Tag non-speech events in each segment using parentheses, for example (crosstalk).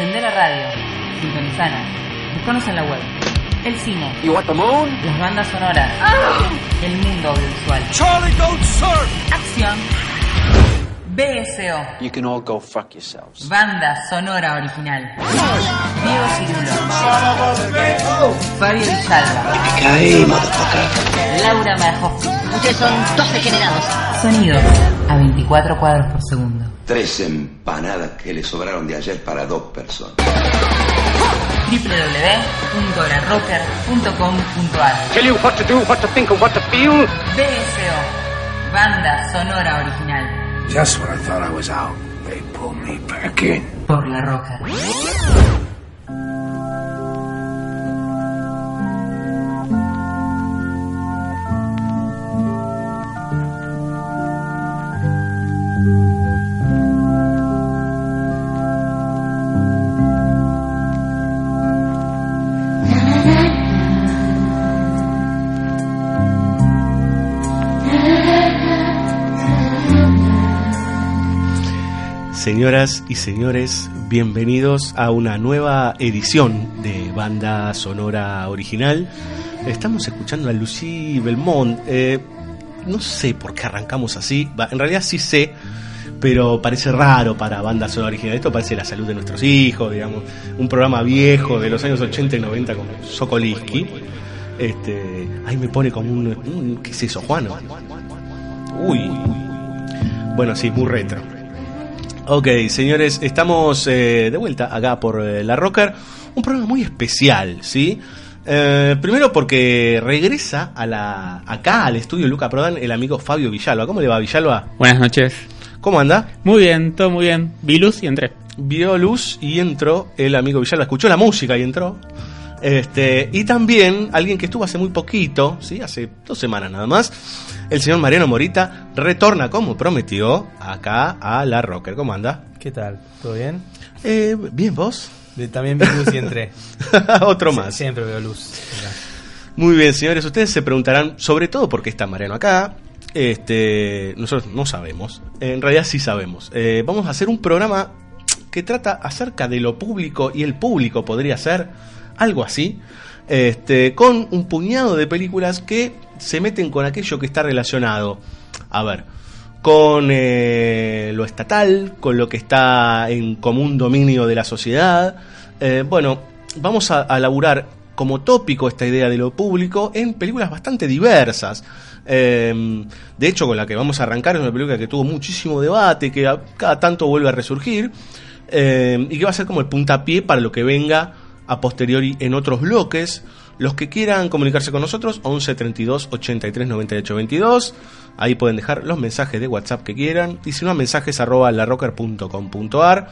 Prende la radio, sintonizanos, buscanos en la web. El cine, You want the moon? las bandas sonoras, el mundo audiovisual, Charlie, don't surf! acción, BSO, You can all go fuck yourselves. banda sonora original. Diego Cirulo, Fabio Villalba, Laura Majoski. Ustedes son dos degenerados. Sonidos a 24 cuadros por segundo. Tres empanadas que le sobraron de ayer para dos personas. www.larocker.com.ar Tell you what to do, what to think, and what to feel. BSO, banda sonora original. Just when I thought I was out, they pulled me back in. Por La Roca. Señoras y señores, bienvenidos a una nueva edición de Banda Sonora Original. Estamos escuchando a Lucie Belmont. Eh, no sé por qué arrancamos así. En realidad sí sé, pero parece raro para Banda Sonora Original. Esto parece la salud de nuestros hijos, digamos. Un programa viejo de los años 80 y 90 con Sokolinsky. Este, ahí me pone como un, un- ¿Qué es eso, Juan? Uy. Bueno, sí, muy retro. Ok, señores, estamos eh, de vuelta acá por eh, La Rocker. Un programa muy especial, ¿sí? Eh, primero porque regresa a la, acá al estudio Luca Prodan el amigo Fabio Villalba. ¿Cómo le va, Villalba? Buenas noches. ¿Cómo anda? Muy bien, todo muy bien. Vi luz y entré. Vio luz y entró el amigo Villalba. Escuchó la música y entró. Este, y también alguien que estuvo hace muy poquito, ¿sí? hace dos semanas nada más, el señor Mariano Morita retorna como prometió acá a La Rocker. ¿Cómo anda? ¿Qué tal? ¿Todo bien? Eh, bien, vos. También vi luz y entré. (laughs) Otro Sie- más. Siempre veo luz. Muy bien, señores, ustedes se preguntarán, sobre todo por qué está Mariano acá. Este, nosotros no sabemos, en realidad sí sabemos. Eh, vamos a hacer un programa que trata acerca de lo público y el público podría ser algo así, este, con un puñado de películas que se meten con aquello que está relacionado, a ver, con eh, lo estatal, con lo que está en común dominio de la sociedad. Eh, bueno, vamos a, a laburar como tópico esta idea de lo público en películas bastante diversas. Eh, de hecho, con la que vamos a arrancar es una película que tuvo muchísimo debate, que a- cada tanto vuelve a resurgir, y que va a ser como el puntapié para lo que venga a posteriori en otros bloques. Los que quieran comunicarse con nosotros, 11 32 83 98 22. Ahí pueden dejar los mensajes de WhatsApp que quieran. Y si no, mensajes arroba larrocker.com.ar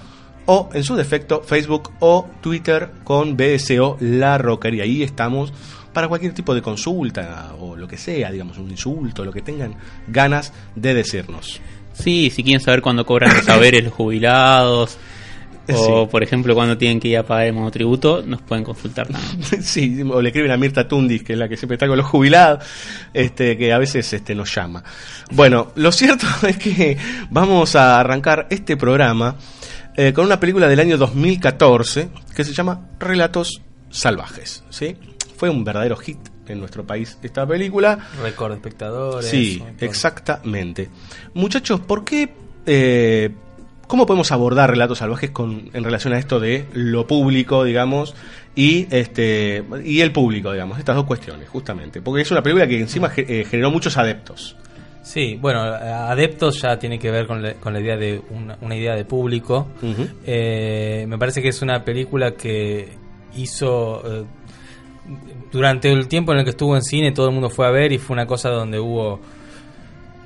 o en su defecto Facebook o Twitter con BSO La Rocker. Y ahí estamos para cualquier tipo de consulta o lo que sea, digamos, un insulto, lo que tengan ganas de decirnos. Sí, si quieren saber cuándo cobran los saberes los jubilados, (laughs) o Sí. por ejemplo cuándo tienen que ir a pagar el monotributo, nos pueden consultar también. (laughs) sí, o le escriben a Mirta Tundis, que es la que siempre está con los jubilados, este, que a veces este, nos llama. Bueno, lo cierto (laughs) es que vamos a arrancar este programa eh, con una película del año 2014 que se llama Relatos Salvajes. ¿sí? Fue un verdadero hit en nuestro país esta película. Récord de espectadores. Sí, exactamente. Muchachos, ¿por qué... eh, ¿Cómo podemos abordar relatos salvajes con, en relación a esto de lo público, digamos, y este y el público, digamos? Estas dos cuestiones, justamente. Porque es una película que encima eh, generó muchos adeptos. Sí, bueno, adeptos ya tiene que ver con la, con la idea de una, una idea de público. Eh, me parece que es una película que hizo eh, durante el tiempo en el que estuvo en cine todo el mundo fue a ver y fue una cosa donde hubo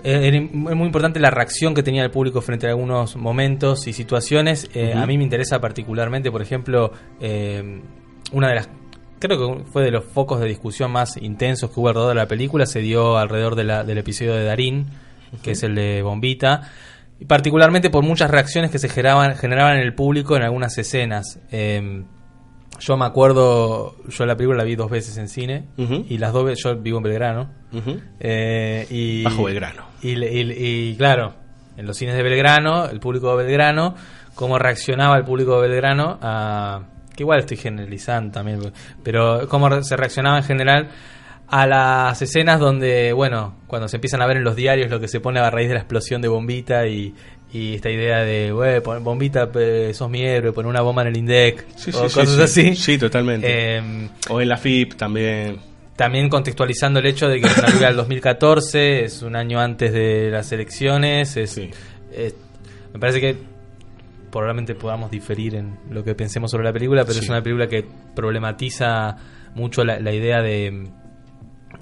era im- muy importante la reacción que tenía el público frente a algunos momentos y situaciones. Eh. A mí me interesa particularmente, por ejemplo, eh, una de las creo que fue de los focos de discusión más intensos que hubo alrededor de la película, se dio alrededor de la- del episodio de Darín, que es el de Bombita, y particularmente por muchas reacciones que se generaban, generaban en el público en algunas escenas. Eh, yo me acuerdo, yo la película la vi dos veces en cine, y las dos veces, yo vivo en Belgrano, eh, y, Bajo Belgrano. Y, y- y, claro, en los cines de Belgrano, el público de Belgrano, cómo reaccionaba el público de Belgrano a... que igual estoy generalizando también, pero cómo se reaccionaba en general a las escenas donde, bueno, cuando se empiezan a ver en los diarios lo que se pone a raíz de la explosión de Bombita y, y esta idea de, "Güey, pon- Bombita, sos mi héroe, pon una bomba en el INDEC, Sí, o sí, cosas sí. así. Sí, totalmente. Em, o en la FIP también. también contextualizando el hecho de que película del 2014, es un año antes de las elecciones, es, me parece que probablemente podamos diferir en lo que pensemos sobre la película, pero es una película que problematiza mucho la, la idea de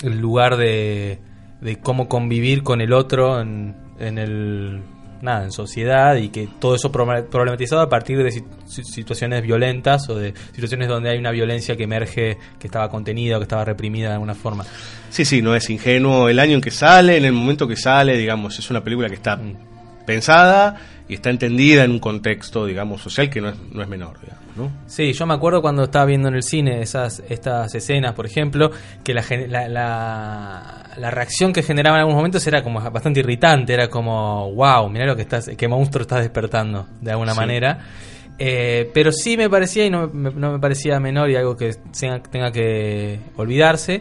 el lugar de, de cómo convivir con el otro en, en el nada en sociedad y que todo eso proble- problematizado a partir de si- si- situaciones violentas o de situaciones donde hay una violencia que emerge que estaba contenida o que estaba reprimida de alguna forma Sí, sí, no es ingenuo el año en que sale, en el momento que sale, digamos, es una película que está Mm. pensada y está entendida en un contexto, digamos, social que no es, no es menor, digamos, ¿no? Sí, yo me acuerdo cuando estaba viendo en el cine esas estas escenas, por ejemplo, que la, la, la, la reacción que generaba en algunos momentos era como bastante irritante, era como, wow, mira lo que estás, qué monstruo estás despertando, de alguna Sí. manera. Eh, pero sí me parecía, y no me, no me parecía menor y algo que tenga, tenga que olvidarse,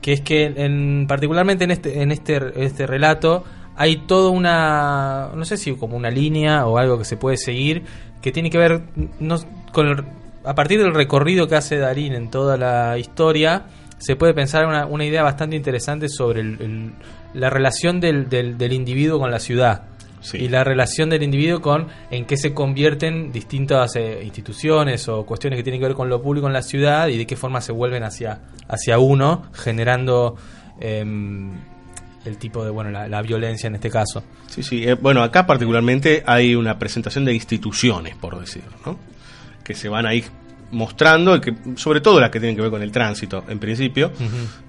que es que en, particularmente en este, en este, este relato hay toda una, no sé si como una línea o algo que se puede seguir, que tiene que ver no, con el- a partir del recorrido que hace Darín en toda la historia, se puede pensar una, una idea bastante interesante sobre el- el- la relación del, del- del individuo con la ciudad. Sí. Y la relación del individuo con en qué se convierten distintas eh, instituciones o cuestiones que tienen que ver con lo público en la ciudad y de qué forma se vuelven hacia, hacia uno, generando em, el tipo de, bueno, la, la violencia en este caso. Sí, sí. eh, bueno, acá particularmente hay una presentación de instituciones, por decirlo, ¿no? Que se van ahí mostrando, y que, sobre todo las que tienen que ver con el tránsito, en principio.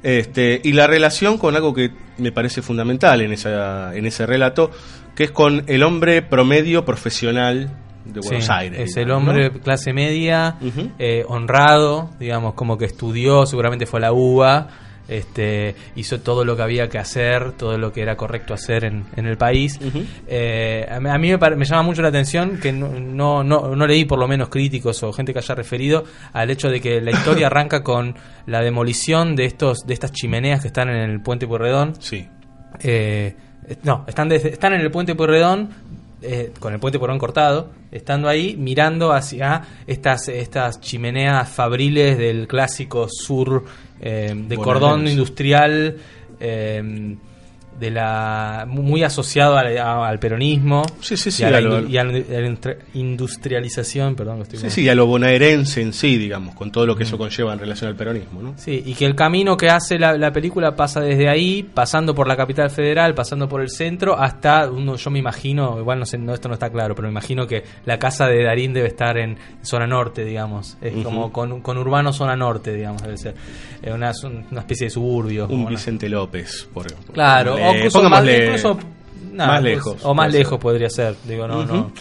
este, y la relación con algo que me parece fundamental en, esa, en ese relato, que es con el hombre promedio profesional de Buenos Sí, Aires. Es el digamos, hombre ¿no? clase media, Ujú. eh, honrado, digamos, como que estudió, seguramente fue a la UBA, este, hizo todo lo que había que hacer, todo lo que era correcto hacer en, en el país. Eh, a mí a mí me, pare- me llama mucho la atención que no, no, no, no leí por lo menos críticos o gente que haya referido al hecho de que la historia (coughs) arranca con la demolición de estos de estas chimeneas que están en el puente Pueyrredón. Sí. Eh, no, están, desde- están en el puente Pueyrredón, eh, con el puente Pueyrredón cortado, estando ahí mirando hacia estas, estas chimeneas fabriles del clásico sur eh, de cordón industrial. eh, de la muy asociado al, a- al peronismo Sí, sí, sí, y a la, a lo- indu- y a la industri- industrialización perdón que estoy Sí, sí, y a lo bonaerense en sí, digamos, con todo lo que eso conlleva en relación al peronismo, ¿no? Sí, y que el camino que hace la, la película pasa desde ahí, pasando por la capital federal, pasando por el centro, hasta uno, yo me imagino, igual no sé, no, esto no está claro, pero me imagino que la casa de Darín debe estar en zona norte, digamos, es como con, con urbano zona norte, digamos, debe ser, Eh, una, una especie de suburbio. Un una- Vicente López, por ejemplo. Claro, o incluso más, incluso, nada, más pues, lejos. O más lejos ser. podría ser, digo, no, no.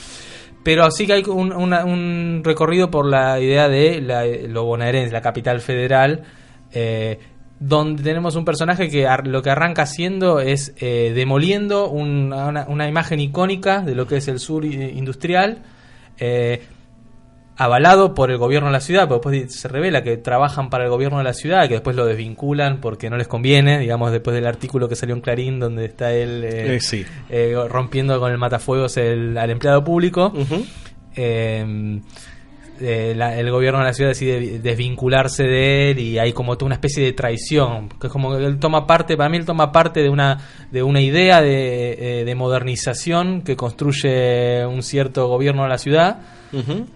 Pero sí que hay un, una- un recorrido por la idea de la, lo bonaerense, la capital federal, eh, donde tenemos un personaje que ar- lo que arranca haciendo es eh, demoliendo un- una, una imagen icónica de lo que es el sur industrial, eh, avalado por el gobierno de la ciudad, porque después se revela que trabajan para el gobierno de la ciudad, que después lo desvinculan porque no les conviene, digamos, después del artículo que salió en Clarín, donde está él eh, Eh, sí. eh, rompiendo con el matafuegos el- al empleado público. Ujú. Eh, la- el gobierno de la ciudad decide desvincularse de él y hay como toda una especie de traición, que es como que él toma parte, para mí él toma parte de una, de una idea de, de modernización que construye un cierto gobierno de la ciudad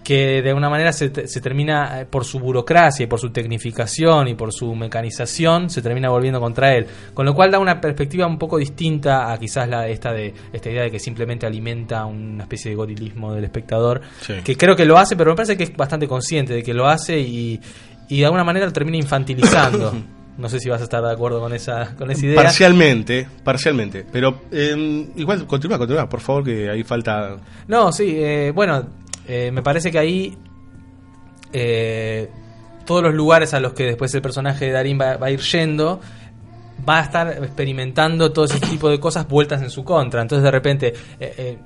Que de alguna manera se, se termina, eh, por su burocracia y por su tecnificación y por su mecanización, se termina volviendo contra él. Con lo cual da una perspectiva un poco distinta a quizás la, esta, de, esta idea de que simplemente alimenta una especie de gorilismo del espectador, Sí. que creo que lo hace, pero me parece que es bastante consciente de que lo hace y, y de alguna manera lo termina infantilizando. (laughs) No sé si vas a estar de acuerdo con esa, con esa idea. Parcialmente, parcialmente. Pero eh, igual, continúa, continúa, por favor, que ahí falta. No, sí, eh, bueno, eh, me parece que ahí eh, todos los lugares a los que después el personaje de Darín va, a ir yendo va a estar experimentando todo ese tipo de cosas vueltas en su contra. Entonces de repente eh,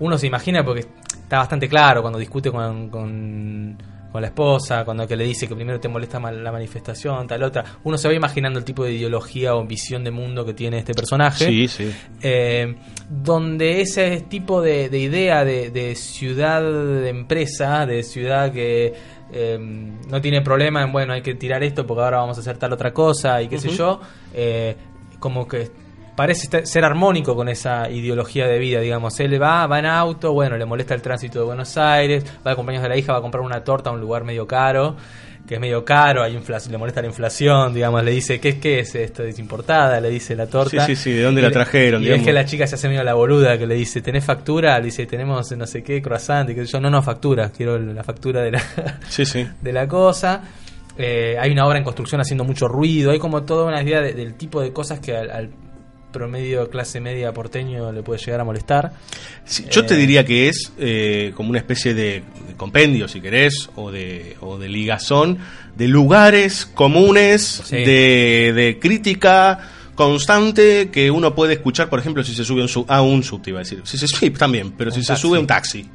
uno se imagina porque está bastante claro cuando discute con, con, con la esposa, cuando que le dice que primero te molesta la manifestación, tal otra, uno se va imaginando el tipo de ideología o visión de mundo que tiene este personaje. Sí, sí. eh, donde ese tipo de, de idea de, de ciudad de empresa, de ciudad que eh, no tiene problema en, bueno, hay que tirar esto porque ahora vamos a hacer tal otra cosa y qué sé yo, eh, como que parece ser armónico con esa ideología de vida, digamos. Él va, va en auto, bueno, le molesta el tránsito de Buenos Aires, va de cumpleaños de la hija, va a comprar una torta a un lugar medio caro que es medio caro, hay inflación, le molesta la inflación, digamos, le dice, ¿qué, qué es esto? Es importada, le dice la torta. Sí, sí, sí, ¿de dónde Y la trajeron, Y digamos? es que la chica se hace medio la boluda, que le dice, ¿tenés factura? Le dice, tenemos no sé qué, croissant, y sé yo, no, no, factura, quiero la factura de la, (laughs) Sí, sí. de la cosa. Eh, hay una obra en construcción haciendo mucho ruido, hay como toda una idea de- del tipo de cosas que al, al promedio clase media porteño le puede llegar a molestar. Sí, yo te Eh, diría que es eh, como una especie de, de compendio, si querés, o de, o de ligazón de lugares comunes Sí. de, de crítica constante que uno puede escuchar, por ejemplo, si se sube a un, sub- a un subte, iba a decir. Si se sube también, pero Un si se sube a un taxi,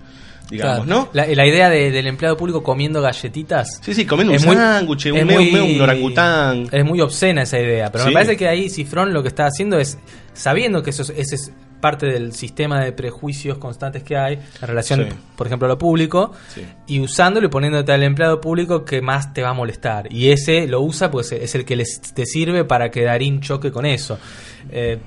digamos, Claro. ¿no? La, la idea de- del empleado público comiendo galletitas. Sí, sí, comiendo es un sándwich, un un orangután. Es muy obscena esa idea, pero Sí. me parece que ahí Cifrón lo que está haciendo es, sabiendo que eso es, ese es parte del sistema de prejuicios constantes que hay en relación, Sí. por ejemplo, a lo público, Sí. y usándolo y poniéndote al empleado público que más te va a molestar. Y ese lo usa pues es el que les, te sirve para que Darín choque con eso. Eh,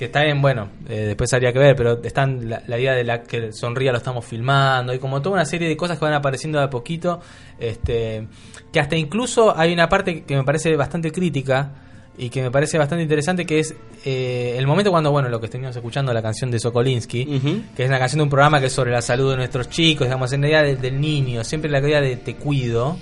que está bien, bueno, eh, después habría que ver, pero están la, la idea de la que sonría lo estamos filmando, y como toda una serie de cosas que van apareciendo de a poquito, este, que hasta incluso hay una parte que me parece bastante crítica y que me parece bastante interesante, que es eh, el momento cuando, bueno, lo que estuvimos escuchando, la canción de Sokolinsky, que es una canción de un programa que es sobre la salud de nuestros chicos, digamos, en la idea de- del niño, siempre la idea de te cuido.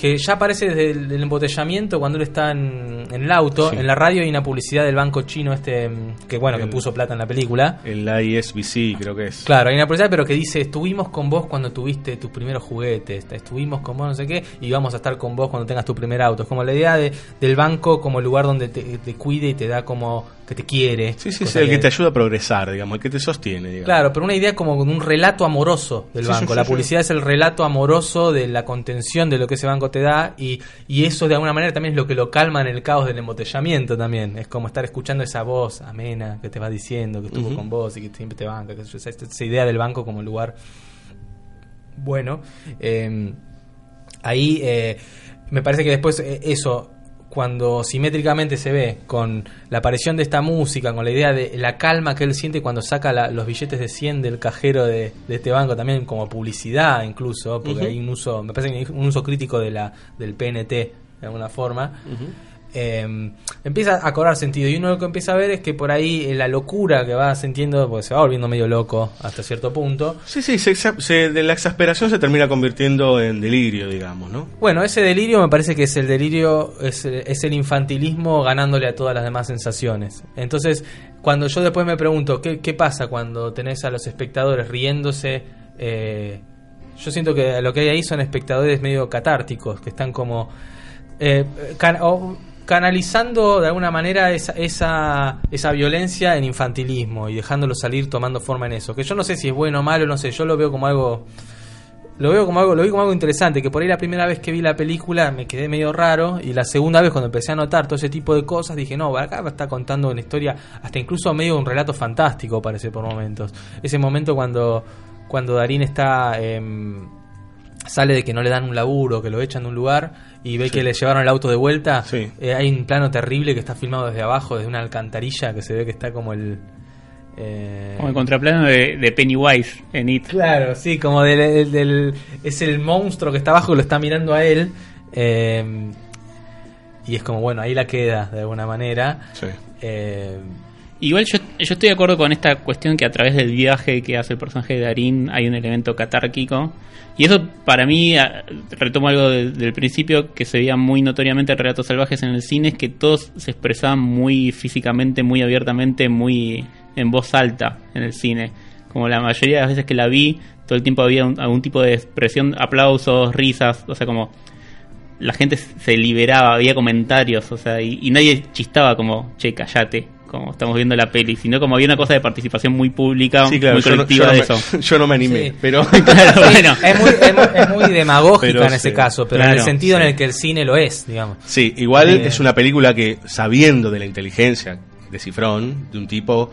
Que ya aparece desde el, el embotellamiento cuando él está en, en el auto, Sí. en la radio hay una publicidad del banco chino este, mm, que bueno, que puso plata en la película. El ISBC, creo que es. Claro, hay una publicidad, pero que dice, estuvimos con vos cuando tuviste tus primeros juguetes, estuvimos con vos no sé qué, y vamos a estar con vos cuando tengas tu primer auto. Es como la idea de, del banco como el lugar donde te, te cuide y te da como que te quiere. Sí, sí, Cosa el que te ayuda a progresar, digamos, el que te sostiene, digamos. Claro, pero una idea como con un relato amoroso del Sí, sí, banco. sí, la sí. publicidad es el relato amoroso de la contención de lo que ese banco te da y, y eso de alguna manera también es lo que lo calma en el caos del embotellamiento también. Es como estar escuchando esa voz amena que te va diciendo que estuvo con vos y que siempre te banca. que esa, esa idea del banco como lugar bueno. eh, ahí eh, me parece que después eh, eso cuando simétricamente se ve con la aparición de esta música, con la idea de la calma que él siente cuando saca la- los billetes de 100 del cajero de, de este banco, también como publicidad incluso, porque hay un uso, me parece que hay un uso crítico de la, del PNT de alguna forma. Eh, empieza a cobrar sentido y uno lo que empieza a ver es que por ahí eh, la locura que va sintiendo, porque se va volviendo medio loco hasta cierto punto, Sí, sí, se se- de la exasperación se termina convirtiendo en delirio, digamos, ¿no? Bueno, ese delirio me parece que es el delirio, es, es el infantilismo ganándole a todas las demás sensaciones. Entonces, cuando yo después me pregunto, ¿qué, qué pasa cuando tenés a los espectadores riéndose? eh, yo siento que lo que hay ahí son espectadores medio catárticos, que están como eh, can- canalizando de alguna manera esa, esa, esa violencia en infantilismo y dejándolo salir tomando forma en eso. Que yo no sé si es bueno o malo, no sé, yo lo veo como algo lo veo como algo, lo vi como algo interesante, que por ahí la primera vez que vi la película me quedé medio raro y la segunda vez cuando empecé a notar todo ese tipo de cosas dije, no, acá está contando una historia, hasta incluso medio un relato fantástico parece por momentos. Ese momento cuando, cuando Darín está em, sale de que no le dan un laburo, que lo echan de un lugar y ve que le llevaron el auto de vuelta. Sí. Eh, hay un plano terrible que está filmado desde abajo, desde una alcantarilla, que se ve que está como el... eh, Como el contraplano de, de Pennywise en It. Claro, sí, como del, del- del- es el monstruo que está abajo que lo está mirando a él. eh, y es como, bueno, ahí la queda de alguna manera. Sí. Igual yo, yo estoy de acuerdo con esta cuestión que a través del viaje que hace el personaje de Darín hay un elemento catárquico. Y eso para mí, retomo algo de- del principio que se veía muy notoriamente en Relatos Salvajes en el cine, es que todos se expresaban muy físicamente, muy abiertamente, muy en voz alta en el cine. Como la mayoría de las veces que la vi, todo el tiempo había algún tipo de expresión, aplausos, risas, o sea, como la gente se liberaba, había comentarios, o sea, y, y nadie chistaba como, che, callate, como estamos viendo la peli, sino como había una cosa de participación muy pública, Sí, claro, muy no, colectiva no de me, eso. (laughs) yo no me animé, Sí. pero (laughs) Claro, bueno. es, muy, es, muy, es muy demagógica Pero en ese caso, pero en el sentido sí. en el que el cine lo es, digamos. Sí, igual Eh. es una película que, sabiendo de la inteligencia de Cifrón, de un tipo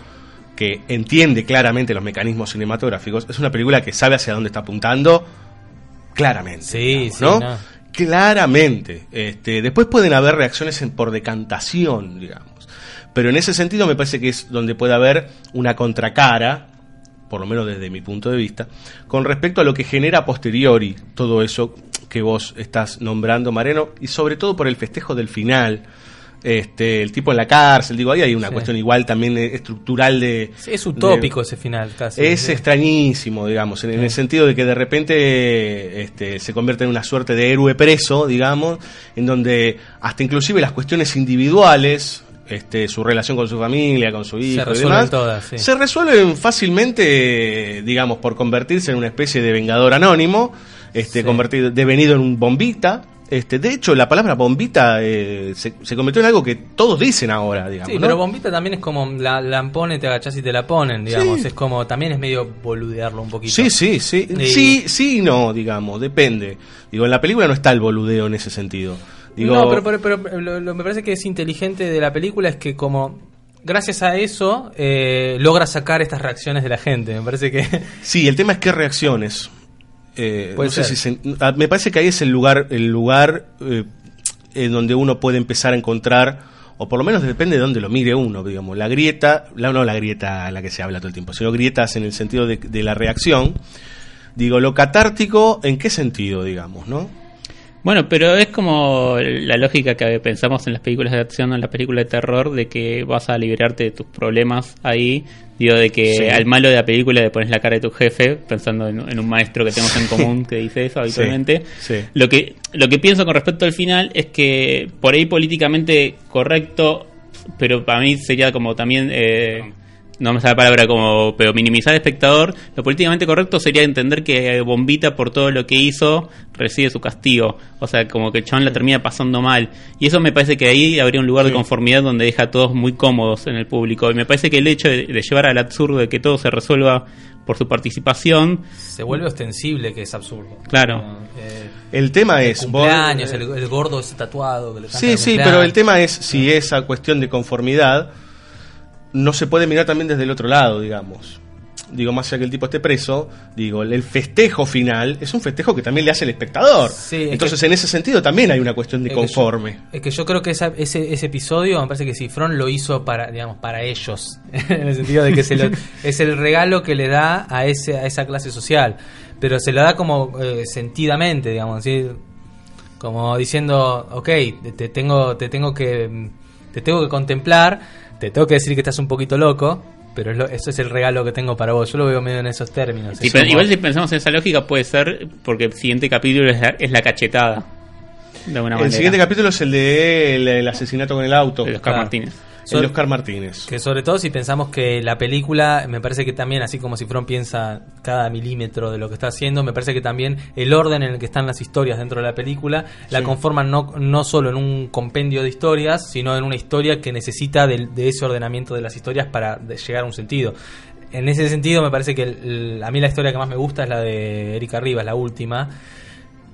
que entiende claramente los mecanismos cinematográficos, es una película que sabe hacia dónde está apuntando claramente. Sí, digamos, sí, ¿no? no. Claramente. Este, después pueden haber reacciones en- por decantación, digamos. Pero en ese sentido me parece que es donde puede haber una contracara, por lo menos desde mi punto de vista, con respecto a lo que genera a posteriori todo eso que vos estás nombrando, Mareno, y sobre todo por el festejo del final. Este, el tipo en la cárcel, digo, ahí hay una Sí. cuestión igual también estructural de... Sí, es utópico de- ese final casi. es Sí. extrañísimo, digamos, en, en el sentido de que de repente este, se convierte en una suerte de héroe preso, digamos, en donde hasta inclusive las cuestiones individuales, este, su relación con su familia, con su hijo y resuelven demás, todas, sí. se resuelven fácilmente, digamos, por convertirse en una especie de vengador anónimo, este, Sí. convertido, devenido en un bombita. Este, de hecho, la palabra bombita eh, se, se convirtió en algo que todos dicen ahora, digamos. Sí, ¿no? pero bombita también es como la, la pone, te agachás y te la ponen, digamos. Sí. Es como, también es medio boludearlo un poquito. Sí, sí, sí. Y- Sí, sí y no, digamos, depende. Digo, en la película no está el boludeo en ese sentido. Digo, no, pero, pero, pero lo, lo- me parece que es inteligente de la película es que como gracias a eso eh, logra sacar estas reacciones de la gente. Me parece que (laughs) Sí, el tema es qué reacciones. Eh, no sé ser. si se- ah, me parece que ahí es el lugar, el lugar eh, en donde uno puede empezar a encontrar, o por lo menos depende de dónde lo mire uno, digamos, la grieta, la, no la grieta a la que se habla todo el tiempo, sino grietas en el sentido de, de la reacción. Digo, lo catártico, ¿en qué sentido, digamos, no? Bueno, pero es como la lógica que pensamos en las películas de acción o en las películas de terror, de que vas a liberarte de tus problemas ahí. Digo, de que Sí. al malo de la película le pones la cara de tu jefe, pensando en, en un maestro que tenemos en común que dice eso (laughs) habitualmente. sí. Lo, que, lo que pienso con respecto al final es que por ahí políticamente correcto, pero para mí sería como también... eh, no me sale la palabra como, pero minimizar al espectador, lo políticamente correcto sería entender que Bombita por todo lo que hizo recibe su castigo, o sea, como que el chabón la termina pasando mal, y eso me parece que ahí habría un lugar de conformidad donde deja a todos muy cómodos en el público, y me parece que el hecho de, de llevar al absurdo de que todo se resuelva por su participación, se vuelve ostensible, que es absurdo. Claro. Eh, El tema el es... vos- cumpleaños, el, el gordo ese tatuado. Que le Sí, sí, pero el tema es si esa cuestión de conformidad no se puede mirar también desde el otro lado, digamos. Digo, más allá que el tipo esté preso, digo, el festejo final es un festejo que también le hace el espectador. Sí, es Entonces, que- en ese sentido también hay una cuestión de Es que yo- conforme. es que yo creo que esa- ese, ese episodio me parece que Cifrón lo hizo para, digamos, para ellos. (laughs) en el sentido de que se lo- (laughs) es el regalo que le da a ese, a esa clase social. Pero se lo da como eh, sentidamente, digamos, ¿sí? como diciendo, ok, te- te tengo, te tengo que te tengo que contemplar, te tengo que decir que estás un poquito loco, pero es lo- eso es el regalo que tengo para vos. Yo lo veo medio en esos términos. Sí, Es pero como- igual si pensamos en esa lógica puede ser porque el siguiente capítulo es la, es la cachetada, de alguna El manera, siguiente capítulo es el de el, el asesinato con el auto. de Oscar Claro. Martínez. El de Oscar Martínez. Que sobre todo si pensamos que la película, me parece que también, así como Cifrón piensa cada milímetro de lo que está haciendo, me parece que también el orden en el que están las historias dentro de la película la Sí. conforman no, no solo en un compendio de historias, sino en una historia que necesita de, ese ordenamiento de las historias para llegar a un sentido. En ese sentido me parece que el- el- a mí la historia que más me gusta es la de Erika Rivas, la última.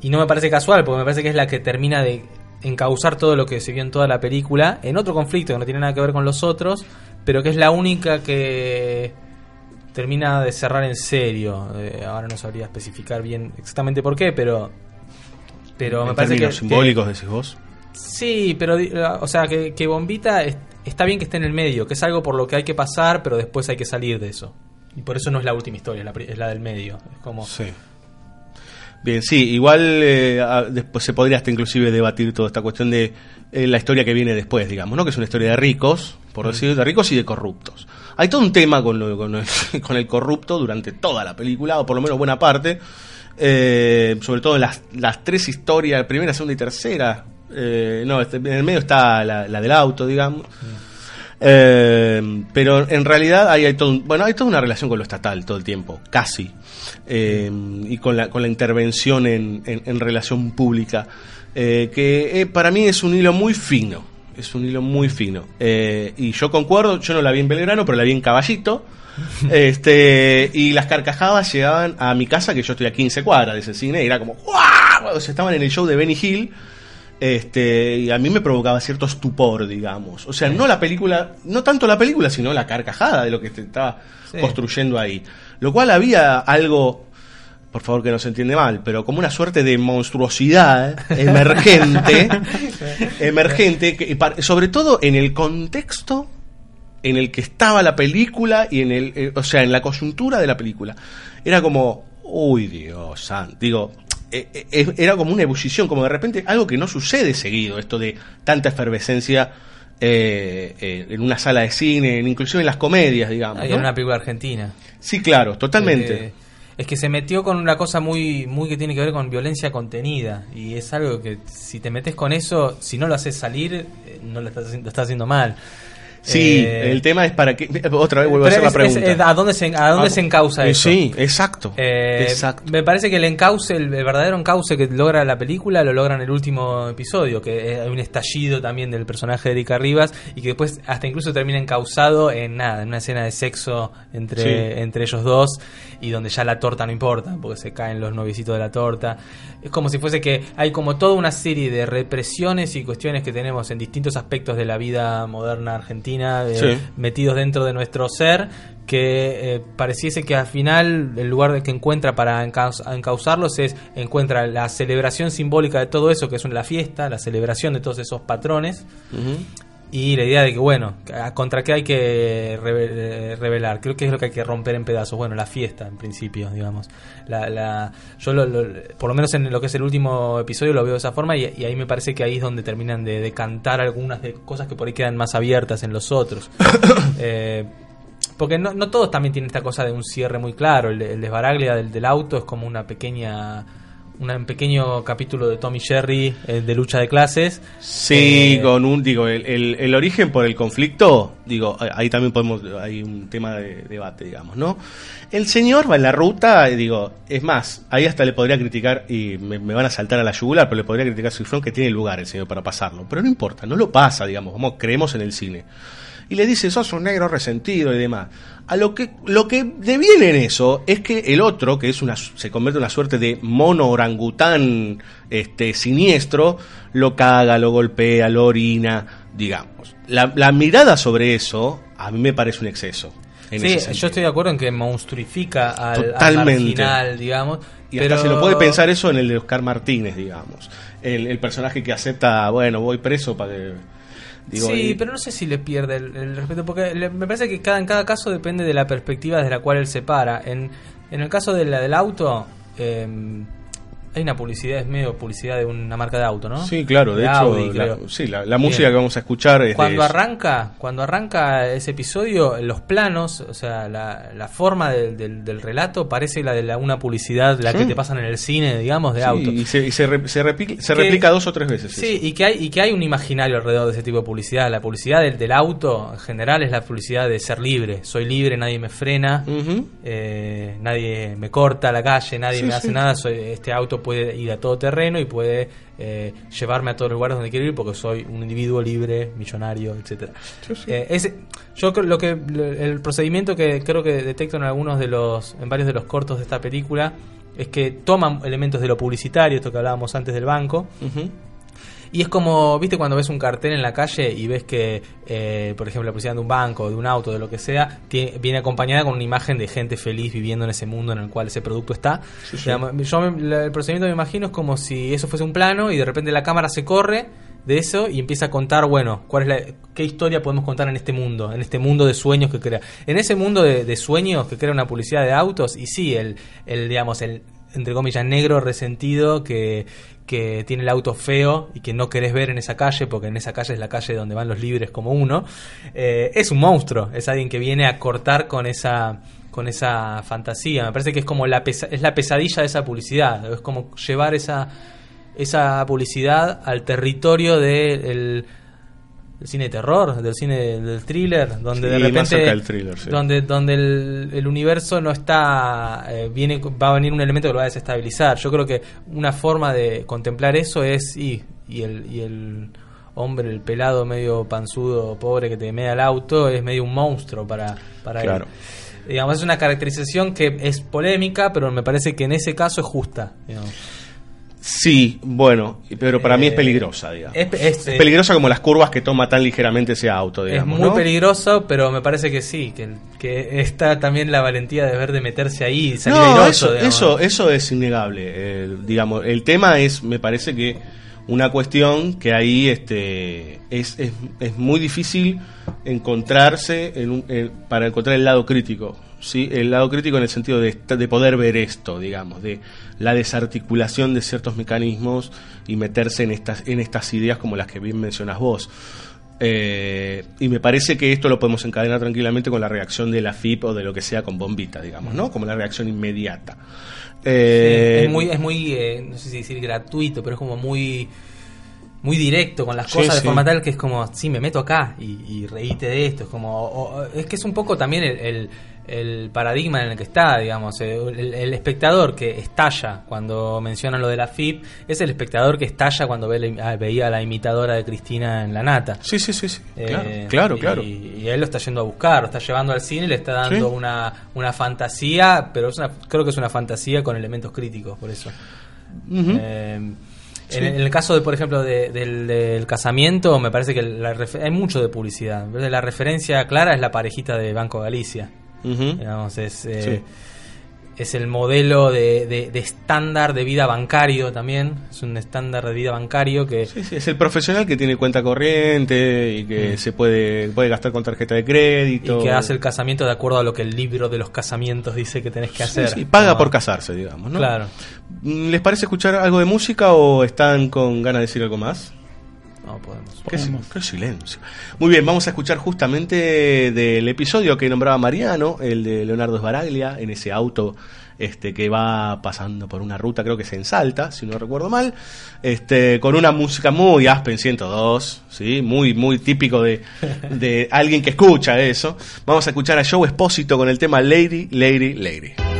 Y no me parece casual, porque me parece que es la que termina de encauzar todo lo que se vio en toda la película, en otro conflicto que no tiene nada que ver con los otros, pero que es la única que termina de cerrar en serio. Eh, ahora no sabría especificar bien exactamente por qué, pero pero en me parece que simbólicos, decís vos. Sí, pero di- o sea, que, que Bombita es- está bien que esté en el medio, que es algo por lo que hay que pasar, pero después hay que salir de eso. Y por eso no es la última historia, es la, es la del medio. Es como Sí. Bien, sí, igual eh, a- después se podría hasta inclusive debatir toda esta cuestión de eh, la historia que viene después, digamos, ¿no? Que es una historia de ricos, por decir, de ricos y de corruptos. Hay todo un tema con, lo- con, el, (laughs) con el corrupto durante toda la película, o por lo menos buena parte, eh, sobre todo las, las tres historias, primera, segunda y tercera. eh, no, este- en el medio está la, la del auto, digamos. Eh, pero en realidad hay, hay todo un- bueno hay toda una relación con lo estatal todo el tiempo casi. Eh, y con la con la intervención en, en- en relación pública eh, que eh, para mí es un hilo muy fino es un hilo muy fino. Y yo concuerdo yo no la vi en Belgrano pero la vi en Caballito. (laughs) Este y las carcajadas llegaban a mi casa que yo estoy a 15 cuadras de ese cine y era como ¡guau! O sea, estaban en el show de Benny Hill este, y a mí me provocaba cierto estupor, digamos. O sea, no la película, no tanto la película, sino la carcajada de lo que se estaba Sí. construyendo ahí. Lo cual había algo, por favor que no se entiende mal, pero como una suerte de monstruosidad emergente, (laughs) emergente, que, sobre todo en el contexto en el que estaba la película y en el, eh, o sea, en la coyuntura de la película. Era como, uy Dios, san- digo, era como una ebullición, como de repente algo que no sucede seguido, esto de tanta efervescencia eh, eh, en una sala de cine, en- inclusive en las comedias, digamos. ¿no? una película argentina. Sí, claro, totalmente. Eh, es que se metió con una cosa muy, muy que tiene que ver con violencia contenida. Y es algo que si te metes con eso, si no lo haces salir, eh, no lo estás, lo estás haciendo mal. Sí, Eh, el tema es para que... Otra vez vuelvo a hacer la es- pregunta. es ¿A dónde se, a dónde Ah, se encausa eh, eso? Sí, exacto. Eh, exacto. Me parece que el encauce, el, el verdadero encauce que logra la película, lo logra en el último episodio, que hay un estallido también del personaje de Erika Rivas y que después hasta incluso termina encausado en nada, en una escena de sexo entre, Sí. entre ellos dos y donde ya la torta no importa, porque se caen los noviecitos de la torta. Es como si fuese que hay como toda una serie de represiones y cuestiones que tenemos en distintos aspectos de la vida moderna argentina, de- Sí. metidos dentro de nuestro ser, que eh, pareciese que al final el lugar que encuentra para encauzarlos es encuentra la celebración simbólica de todo eso, que es la fiesta, la celebración de todos esos patrones. Y la idea de que, bueno, contra qué hay que eh, revelar, creo que es lo que hay que romper en pedazos, bueno, la fiesta en principio, digamos. La, la, yo, lo- lo- por lo menos en lo que es el último episodio, lo veo de esa forma y, y ahí me parece que ahí es donde terminan de, de cantar algunas de cosas que por ahí quedan más abiertas en los otros. (coughs) Eh, porque no, no todos también tienen esta cosa de un cierre muy claro. El, el desbaraglia del, del auto es como una pequeña. Un pequeño capítulo de Tommy Jerry eh, de lucha de clases. Sí, Eh, con un, digo, el, el- el origen por el conflicto, digo, ahí también podemos, hay un tema de debate, digamos, ¿no? El señor va en la ruta, y digo, es más, ahí hasta le podría criticar, y me, me van a saltar a la yugular, pero le podría criticar a Cifrón que tiene lugar el señor para pasarlo, pero no importa, no lo pasa, digamos, como creemos en el cine. Y le dice, sos un negro resentido y demás. A lo que, lo que deviene en eso es que el otro, que es una, se convierte en una suerte de mono orangután este, siniestro, lo caga, lo golpea, lo orina, digamos. La, la mirada sobre eso, a mí me parece un exceso. Sí, yo estoy de acuerdo en que monstruifica al, al marginal, digamos. Y pero hasta se lo puede pensar eso en el de Oscar Martínez, digamos. El, el personaje que acepta, bueno, voy preso para que... digo, sí, y- pero no sé si le pierde el, el respeto, porque le- me parece que cada, en cada caso depende de la perspectiva desde la cual él se para. En, en el caso de la del auto, eh, hay una publicidad, es medio publicidad de una marca de auto, ¿no? Sí, claro, de, hecho, Audi, la, sí, la, música que vamos a escuchar es de Cuando arranca, cuando arranca ese episodio, los planos, o sea, la, la forma del, del- del relato parece la de la, una publicidad, la Sí. que te pasan en el cine, digamos, de Sí, auto. Y se, y se, re- se replica, se Que- replica dos o tres veces. Sí, eso. y que, hay, y que hay un imaginario alrededor de ese tipo de publicidad. La publicidad del, del auto, en general, es la publicidad de ser libre. Soy libre, nadie me frena, eh, nadie me corta la calle, nadie Sí, me hace nada. Soy, este auto puede ir a todo terreno y puede eh, llevarme a todos los lugares donde quiero ir porque soy un individuo libre, millonario, etcétera. Eh, ese- yo creo lo que el procedimiento que creo que detecto en algunos de los en varios de los cortos de esta película es que toman elementos de lo publicitario, esto que hablábamos antes del banco, Ujú. Y es como, viste, cuando ves un cartel en la calle y ves que, eh, por ejemplo, la publicidad de un banco, de un auto, de lo que sea, viene acompañada con una imagen de gente feliz viviendo en ese mundo en el cual ese producto está. Yo me- la- el procedimiento me imagino es como si eso fuese un plano y de repente la cámara se corre de eso y empieza a contar, bueno, cuál es la, qué historia podemos contar en este mundo, en este mundo de sueños que crea. En ese mundo de, de sueños que crea una publicidad de autos, y sí, el, el digamos, el entre comillas negro resentido que, que tiene el auto feo y que no querés ver en esa calle, porque en esa calle es la calle donde van los libres como uno, eh, es un monstruo, es alguien que viene a cortar con esa con esa fantasía. Me parece que es como la pesa- es la pesadilla de esa publicidad, es como llevar esa esa publicidad al territorio del del cine de terror, del cine del thriller, donde Sí, de repente del thriller, sí. donde donde el, el universo no está eh, viene va a venir un elemento que lo va a desestabilizar. Yo creo que una forma de contemplar eso es y, y el y el hombre, el pelado medio panzudo, pobre que te mea el auto, es medio un monstruo para para Claro. él. Digamos, es una caracterización que es polémica, pero me parece que en ese caso es justa. digamos. Sí, bueno, pero para mí es Eh, peligrosa, digamos. es- es- Es peligrosa como las curvas que toma tan ligeramente ese auto, digamos. es muy ¿no? peligroso, pero me parece que sí, que, que está también la valentía de ver de meterse ahí y salir No, airoso, eso, eso, eso es innegable. eh, digamos, el tema es, me parece que una cuestión que ahí este, es, es, es muy difícil encontrarse en un- en- para encontrar el lado crítico. ¿Sí? El lado crítico en el sentido de, poder ver esto, digamos, de la desarticulación de ciertos mecanismos y meterse en estas, en estas ideas como las que bien mencionas vos. Eh, y me parece que esto lo podemos encadenar tranquilamente con la reacción de la FIP o de lo que sea con bombita, digamos, ¿no? Como la reacción inmediata. Eh, Sí, es muy, es muy eh, no sé si decir gratuito, pero es como muy muy directo con las Sí, cosas sí. de forma tal que es como, sí, me meto acá y, y reíte de esto. Es como, o- o- es que es un poco también el, el- el paradigma en el que está, digamos. El, el espectador que estalla cuando mencionan lo de la FIP es el espectador que estalla cuando ve la- ah, veía a la imitadora de Cristina en La Nata. Sí, sí, sí, sí. Eh, claro, claro, y, claro. Y él lo está yendo a buscar, lo está llevando al cine, le está dando Sí. una, una fantasía, pero es una, creo que es una fantasía con elementos críticos, por eso. Eh, Sí. en, en el caso de, por ejemplo, de- del, del casamiento, me parece que la hay mucho de publicidad. La referencia clara es la parejita de Banco Galicia. Ujú. Digamos, es, eh, Sí. Es el modelo de, de- de estándar de vida bancario también. Es un estándar de vida bancario que Sí, sí, es el profesional que tiene cuenta corriente y que se puede, puede gastar con tarjeta de Mm. y crédito. que hace el casamiento de acuerdo a lo que el libro de los casamientos dice que tenés que Sí, hacer. sí, paga Como- por casarse, digamos, ¿no? Claro. Mm, ¿Les parece escuchar algo de música o están con ganas de decir algo más? No podemos. Qué, qué silencio. Muy bien, vamos a escuchar justamente del episodio que nombraba Mariano, el de Leonardo Sbaraglia, en ese auto este, que va pasando por una ruta, creo que es en Salta, si no recuerdo mal, este, con una música muy Aspen 102, ¿sí? muy, muy típico de, de (laughs) alguien que escucha eso. Vamos a escuchar a Joe Espósito con el tema Lady, Lady, Lady.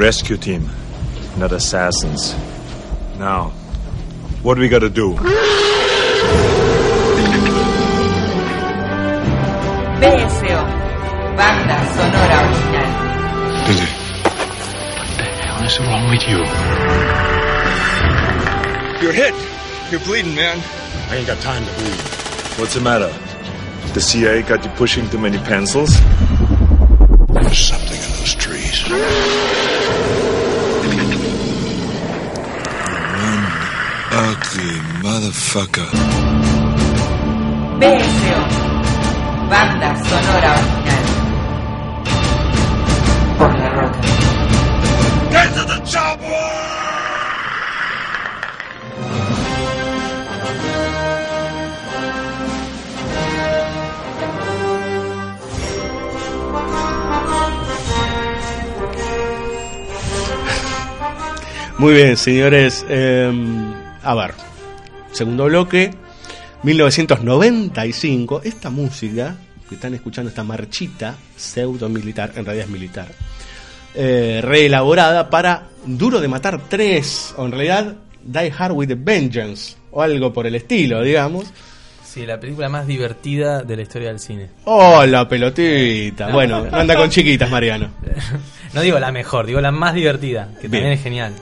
Rescue team, not assassins. Now, what do we gotta do? BSO, banda sonora original. What is wrong with you? You're hit. You're bleeding, man. I ain't got time to bleed. What's the matter? The CIA got you pushing too many pencils? Motherfucker. BSO, banda sonora original. Por la roca. Get to the chopper! Muy bien, señores. eh, a ver, segundo bloque, 1995. Esta música que están escuchando, esta marchita pseudo militar, en realidad es militar, eh, reelaborada para Duro de Matar 3, o en realidad Die Hard with a Vengeance, o algo por el estilo, digamos. Sí, la película más divertida de la historia del cine. ¡Oh, la pelotita! Bueno, (laughs) no anda con chiquitas, Mariano. (laughs) No digo la mejor, digo la más divertida, que Bien. también es genial.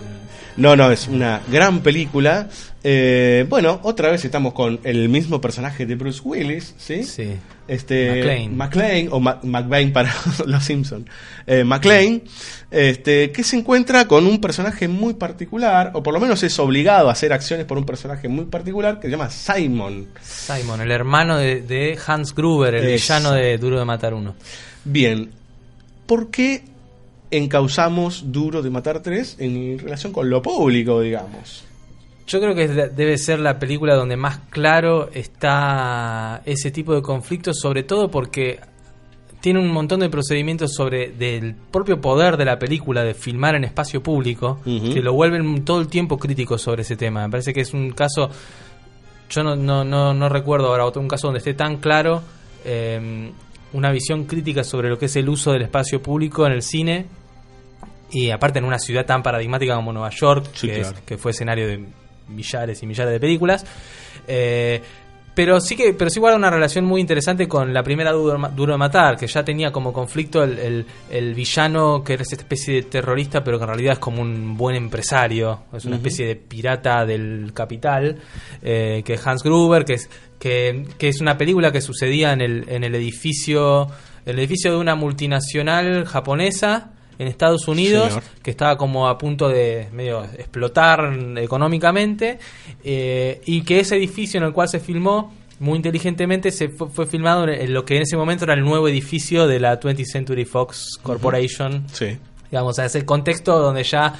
No, no, es una gran película. Eh, bueno, otra vez estamos con el mismo personaje de Bruce Willis, ¿sí? Sí. Este, McClane. McClane, o Ma- McBain para (laughs) los Simpsons. Eh, McClane, este, que se encuentra con un personaje muy particular, o por lo menos es obligado a hacer acciones por un personaje muy particular, que se llama Simon. Simon, el hermano de, de Hans Gruber, el Es- villano de Duro de Matar Uno. Bien, ¿por qué encauzamos Duro de Matar 3 en relación con lo público, digamos? Yo creo que debe ser la película donde más claro está ese tipo de conflictos, sobre todo porque tiene un montón de procedimientos sobre del propio poder de la película de filmar en espacio público que lo vuelven todo el tiempo crítico sobre ese tema. Me parece que es un caso, yo no, no, no, no recuerdo ahora otro un caso donde esté tan claro eh, una visión crítica sobre lo que es el uso del espacio público en el cine y aparte en una ciudad tan paradigmática como Nueva York, Sí, que, es- que fue escenario de millares y millares de películas. Eh, pero sí que pero sí guarda una relación muy interesante con la primera Duro, Duro de Matar, que ya tenía como conflicto el, el- el villano que era esta especie de terrorista, pero que en realidad es como un buen empresario, es una especie de pirata del capital, eh, que es Hans Gruber, que es, que, que es una película que sucedía en el, en el edificio, el edificio de una multinacional japonesa en Estados Unidos, Señor. que estaba como a punto de medio explotar económicamente, eh, y que ese edificio en el cual se filmó muy inteligentemente se fue, fue filmado en, lo que en ese momento era el nuevo edificio de la 20th Century Fox Corporation. Sí. Digamos, es el contexto donde ya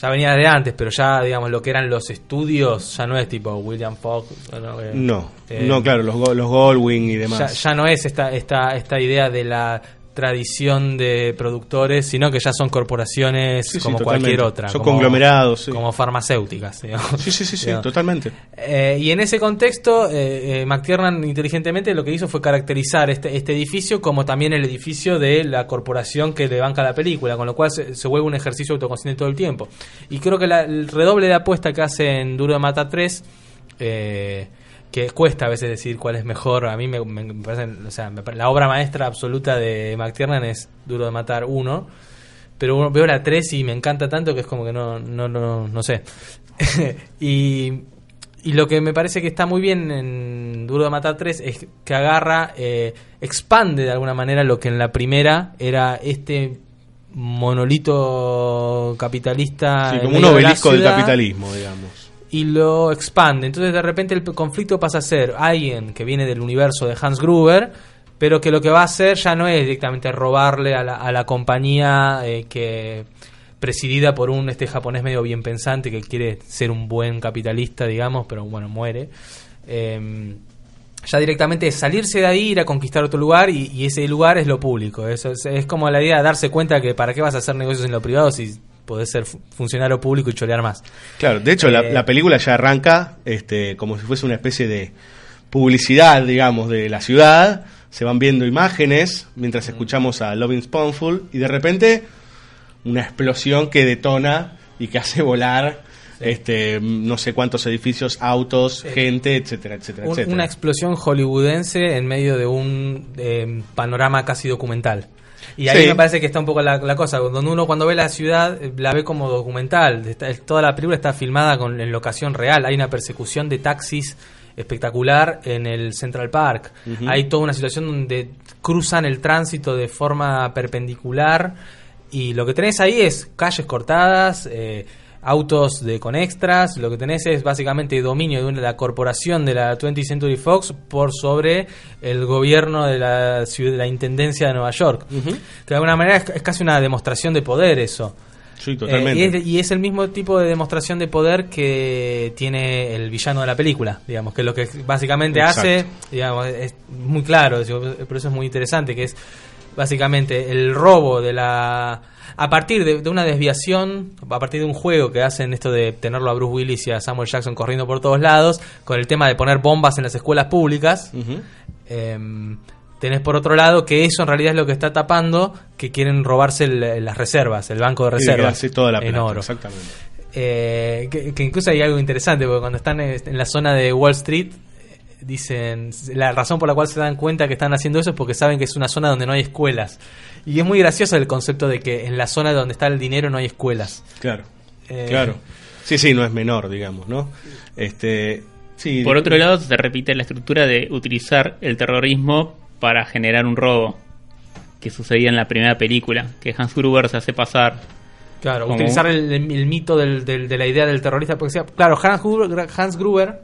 ya venía de antes, pero ya, digamos, lo que eran los estudios ya no es tipo William Fox. eh, No, eh, no, claro, los, los Goldwyn y demás. ya, ya no es esta, esta, esta idea de la tradición de productores, sino que ya son corporaciones Sí, como cualquier otra. Son como- conglomerados, sí. Como farmacéuticas, digamos. Sí, sí, sí, Digamos. totalmente. Eh, y en ese contexto, eh, eh, McTiernan inteligentemente lo que hizo fue caracterizar este, este edificio como también el edificio de la corporación que le banca la película, con lo cual se, se vuelve un ejercicio autoconsciente todo el tiempo. Y creo que la- el redoble de apuesta que hace en Duro de Matar 3, eh, que cuesta a veces decir cuál es mejor, a mí me, me- me parece, o sea, me la obra maestra absoluta de McTiernan es Duro de Matar 1. Pero uno- veo la 3 y me encanta tanto que es como que no, no, no, no sé. (laughs) y, y lo que me parece que está muy bien en Duro de Matar 3 es que agarra, eh, expande de alguna manera lo que en la primera era este monolito capitalista. Sí, como un de obelisco del capitalismo, digamos. Y lo expande. Entonces de repente el conflicto pasa a ser alguien que viene del universo de Hans Gruber, pero que lo que va a hacer ya no es directamente robarle a la, a la compañía eh, que presidida por un este japonés medio bien pensante que quiere ser un buen capitalista, digamos, pero bueno, muere. Eh, ya directamente es salirse de ahí, ir a conquistar otro lugar y, y ese lugar es lo público. Eso es, es como la idea de darse cuenta que para qué vas a hacer negocios en lo privado si podés ser fu- funcionario público y chorear más. Claro, de hecho la, Eh, la película ya arranca este, como si fuese una especie de publicidad, digamos, de la ciudad. Se van viendo imágenes mientras escuchamos a Loving Spoonful y de repente una explosión que detona y que hace volar este, no sé cuántos edificios, autos, gente, etcétera, etcétera, Un- etcétera. una explosión hollywoodense en medio de un eh, panorama casi documental. Y ahí Sí. me parece que está un poco la, la cosa, donde uno cuando ve la ciudad eh, la ve como documental. Está- toda la película está filmada con, en locación real. Hay una persecución de taxis espectacular en el Central Park. Hay toda una situación donde cruzan el tránsito de forma perpendicular y lo que tenés ahí es calles cortadas, eh, autos de con extras, lo que tenés es básicamente dominio de una, la corporación de la 20th Century Fox por sobre el gobierno de la, ciudad, la Intendencia de Nueva York. De alguna manera es, es casi una demostración de poder eso. Sí, Eh, totalmente. y, es, y es el mismo tipo de demostración de poder que tiene el villano de la película, digamos, que lo que básicamente Exacto. hace, digamos, es muy claro, por eso es muy interesante, que es básicamente el robo de la... A partir de, de una desviación, a partir de un juego que hacen esto de tenerlo a Bruce Willis y a Samuel Jackson corriendo por todos lados, con el tema de poner bombas en las escuelas públicas. Em, tenés por otro lado que eso en realidad es lo que está tapando que quieren robarse el- las reservas, el banco de Y reservas quedarse toda la en plata, oro. Exactamente. Eh, que, que incluso hay algo interesante porque cuando están en en la zona de Wall Street eh, dicen la razón por la cual se dan cuenta que están haciendo eso es porque saben que es una zona donde no hay escuelas y es muy gracioso el concepto de que en la zona donde está el dinero no hay escuelas Claro. Eh, Claro. Sí, sí, no es menor, digamos, ¿no? Este, sí. Por otro lado, se repite la estructura de utilizar el terrorismo para generar un robo, que sucedía en la primera película, que Hans Gruber se hace pasar. Claro, como- utilizar el, el mito del- del- de la idea del terrorista. Porque, sea- claro, Hans Gruber, Hans Gruber,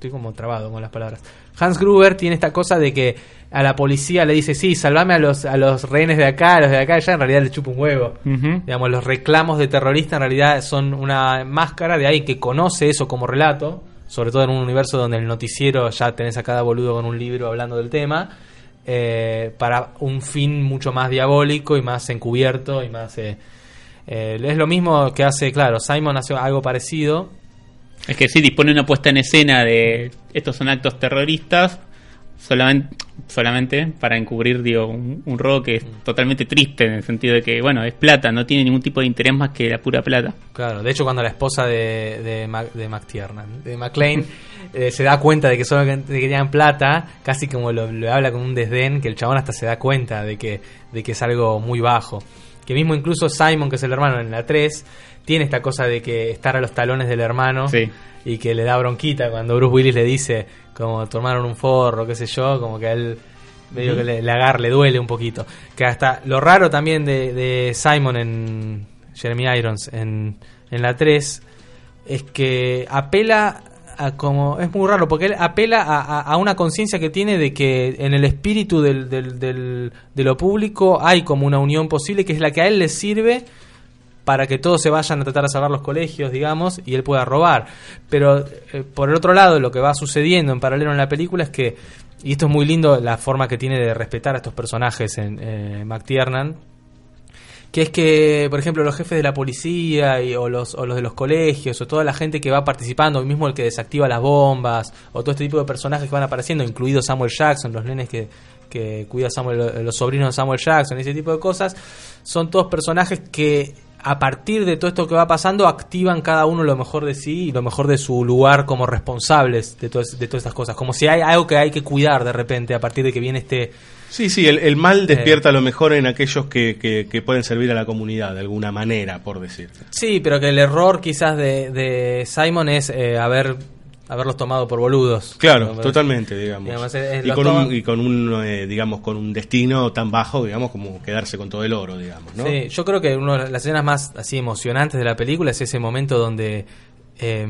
estoy como trabado con las palabras. Hans Gruber tiene esta cosa de que a la policía le dice, sí, salvame a los, a los rehenes de acá, a los de acá, ya en realidad le chupa un huevo. Digamos, los reclamos de terrorista en realidad son una máscara de alguien que conoce eso como relato, sobre todo en un universo donde el noticiero ya tenés a cada boludo con un libro hablando del tema, eh, para un fin mucho más diabólico y más encubierto y más... eh, eh, es lo mismo que hace, claro, Simon hace algo parecido. Es que sí, dispone una puesta en escena de estos son actos terroristas solamente, solamente para encubrir digo, un, un robo que es totalmente triste en el sentido de que, bueno, es plata, no tiene ningún tipo de interés más que la pura plata. Claro, de hecho cuando la esposa de, de, Mac- de McTiernan, de McLean, (laughs) eh, se da cuenta de que solo que- querían plata, casi como lo, lo habla con un desdén, que el chabón hasta se da cuenta de que, de que es algo muy bajo. Que mismo incluso Simon, que es el hermano en la 3, tiene esta cosa de que estar a los talones del hermano Sí. y que le da bronquita cuando Bruce Willis le dice como tomaron un forro, qué sé yo, como que a él medio que le, le le duele un poquito. Que hasta lo raro también de, de Simon en Jeremy Irons en, en la 3 es que apela a como es muy raro porque él apela a, a- a una conciencia que tiene de que en el espíritu del, del- del- de lo público hay como una unión posible que es la que a él le sirve para que todos se vayan a tratar de salvar los colegios, digamos, y él pueda robar. Pero eh, por el otro lado, lo que va sucediendo en paralelo en la película es que, y esto es muy lindo, la forma que tiene de respetar a estos personajes en eh, McTiernan, que es que, por ejemplo, los jefes de la policía y, o, los, o los de los colegios o toda la gente que va participando, mismo el que desactiva las bombas o todo este tipo de personajes que van apareciendo, incluido Samuel Jackson, los nenes que, que cuida Samuel, los sobrinos de Samuel Jackson, ese tipo de cosas, son todos personajes que a partir de todo esto que va pasando activan cada uno lo mejor de sí y lo mejor de su lugar como responsables de, todas de todas estas cosas. Como si hay algo que hay que cuidar de repente a partir de que viene este... Sí, sí, el, el mal despierta lo mejor en aquellos que, que, que pueden servir a la comunidad de alguna manera, por decir. Sí, pero que el error quizás de, de Simon es eh, haber haberlos tomado por boludos. Claro, totalmente, digamos. digamos, eh, y, con un, y con un, eh, digamos, con un destino tan bajo, digamos, como quedarse con todo el oro, digamos, ¿no? Sí, yo creo que una de las escenas más así emocionantes de la película es ese momento donde eh,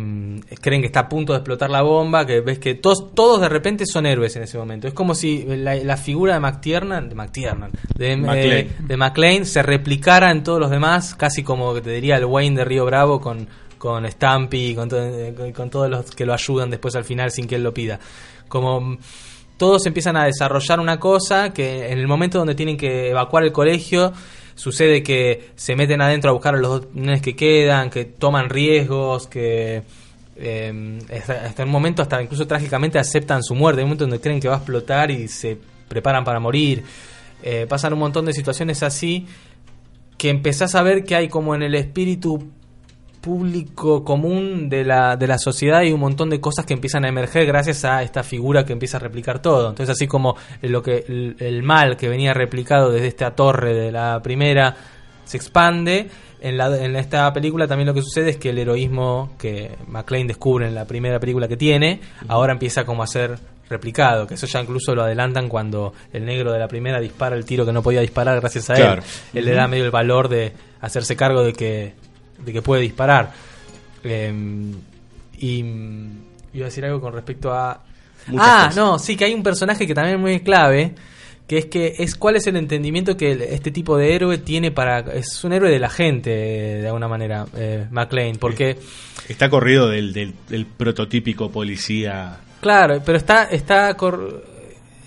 creen que está a punto de explotar la bomba, que ves que todos, todos de repente son héroes en ese momento. Es como si la, la figura de McTiernan, de McTiernan, de, McClane. eh, de McClane se replicara en todos los demás, casi como que te diría el Wayne de Río Bravo con con Stampy con, to- eh, con- todos los que lo ayudan después al final sin que él lo pida. Como todos empiezan a desarrollar una cosa que en el momento donde tienen que evacuar el colegio sucede que se meten adentro a buscar a los dos nenes que quedan, que toman riesgos, que eh, hasta, hasta un momento hasta incluso trágicamente aceptan su muerte, hay un momento donde creen que va a explotar y se preparan para morir. Eh, pasan un montón de situaciones así que empezás a ver que hay como en el espíritu público común de la, de la sociedad y un montón de cosas que empiezan a emerger gracias a esta figura que empieza a replicar todo. Entonces, así como lo que el, el mal que venía replicado desde esta torre de la primera se expande, en, la, en esta película también lo que sucede es que el heroísmo que McLean descubre en la primera película que tiene, ahora empieza como a ser replicado, que eso ya incluso lo adelantan cuando el negro de la primera dispara el tiro que no podía disparar gracias a Claro. él. Él le da medio el valor de hacerse cargo de que de que puede disparar. Eh, y iba a decir algo con respecto a... Muchas ah, cosas. no, sí, que hay un personaje que también es muy clave, que es que es cuál es el entendimiento que este tipo de héroe tiene para... Es un héroe de la gente, de alguna manera, eh, McLean, porque... Está corrido del, del, del prototípico policía. Claro, pero está está cor-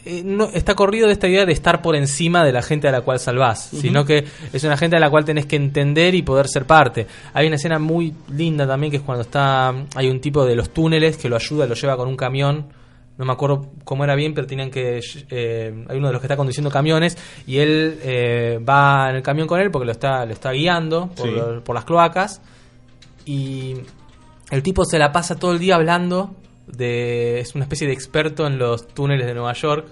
eh, no, está corrido de esta idea de estar por encima de la gente a la cual salvás, sino que es una gente a la cual tenés que entender y poder ser parte. Hay una escena muy linda también que es cuando está hay un tipo de los túneles que lo ayuda, lo lleva con un camión. No me acuerdo cómo era bien, pero tenían que. eh, hay uno de los que está conduciendo camiones y él eh, va en el camión con él porque lo está, lo está guiando por, Sí. por las cloacas. Y el tipo se la pasa todo el día hablando de es una especie de experto en los túneles de Nueva York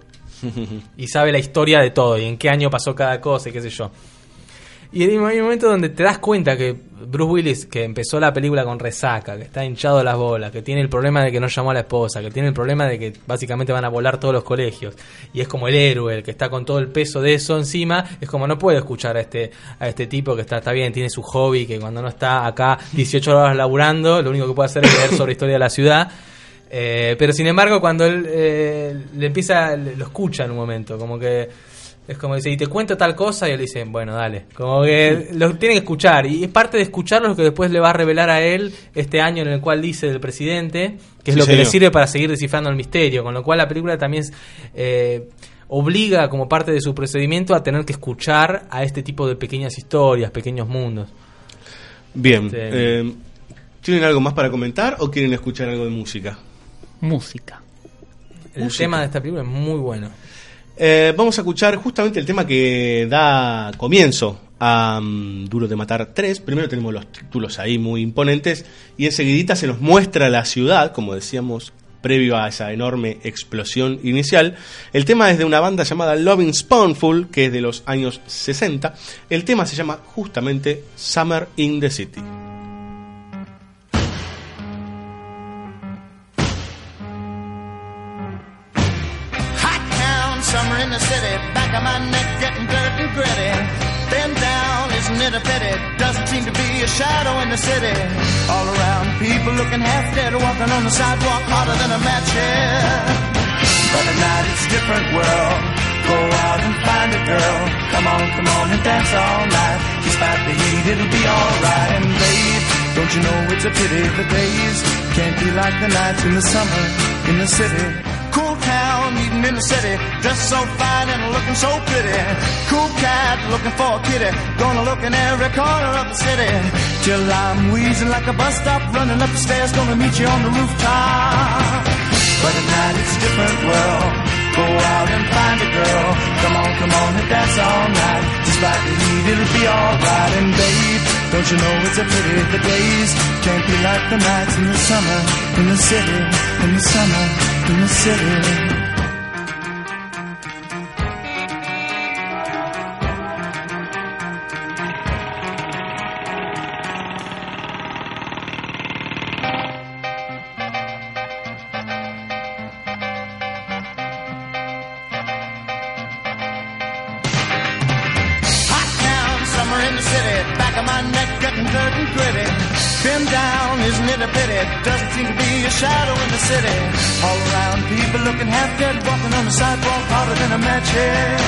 y sabe la historia de todo y en qué año pasó cada cosa y qué sé yo. Y hay un momento donde te das cuenta que Bruce Willis, que empezó la película con resaca, que está hinchado las bolas, que tiene el problema de que no llamó a la esposa, que tiene el problema de que básicamente van a volar todos los colegios, y es como el héroe, el que está con todo el peso de eso encima, es como no puede escuchar a este, a este tipo que está, está bien, tiene su hobby, que cuando no está acá 18 horas laburando, lo único que puede hacer es leer sobre historia de la ciudad. Eh, pero sin embargo, cuando él eh, le empieza, lo escucha en un momento, como que es como dice, y te cuento tal cosa, y él dice, bueno, dale. Como que lo tiene que escuchar, y es parte de escucharlo lo que después le va a revelar a él este año en el cual dice del presidente, que es Sí, lo que le sirve para seguir descifrando el misterio, con lo cual la película también es, eh, obliga como parte de su procedimiento a tener que escuchar a este tipo de pequeñas historias, pequeños mundos. Bien. Sí. eh, ¿Tienen algo más para comentar o quieren escuchar algo de música? Música. El Música. tema de esta película es muy bueno. Eh, vamos a escuchar justamente el tema que da comienzo a mm, Duro de Matar 3. Primero tenemos los títulos ahí muy imponentes y enseguidita se nos muestra la ciudad, como decíamos previo a esa enorme explosión inicial. El tema es de una banda llamada Loving Spoonful, que es de los años 60. El tema se llama justamente Summer in the City. Shadow in the city. All around, people looking half dead, walking on the sidewalk hotter than a match head. But at night it's a different world. Go out and find a girl. Come on, come on and dance all night. Despite the heat heat, it'll be alright. And babe, don't you know it's a pity the days can't be like the nights in the summer in the city. Cool town, eating in the city, dressed so fine and looking so pretty. Cool cat, looking for a kitty, gonna look in every corner of the city. Till I'm wheezing like a bus stop, running up the stairs, gonna meet you on the rooftop. But at night it's a different world. Go out and find a girl. Come on, come on and dance all night. Despite the heat, it'll be alright. And babe, don't you know it's a pity the days can't be like the nights in the summer in the city, in the summer in the city. Isn't it a pity? Doesn't seem to be a shadow in the city. All around, people looking half dead, walking on the sidewalk harder than a match head.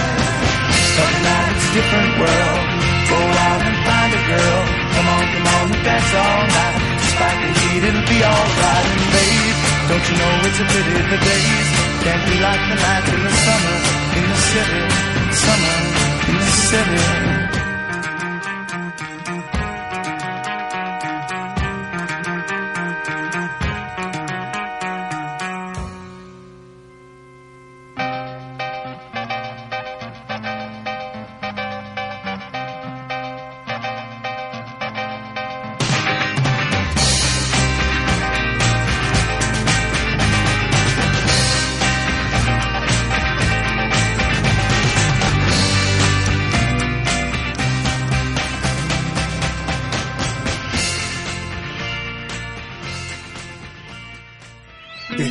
But now it's a different world. Go out and find a girl. Come on, come on and dance all night. Despite the heat, it'll be alright. And babe, don't you know it's a pity the days can't be like the nights in the summer in the city. Summer in the city.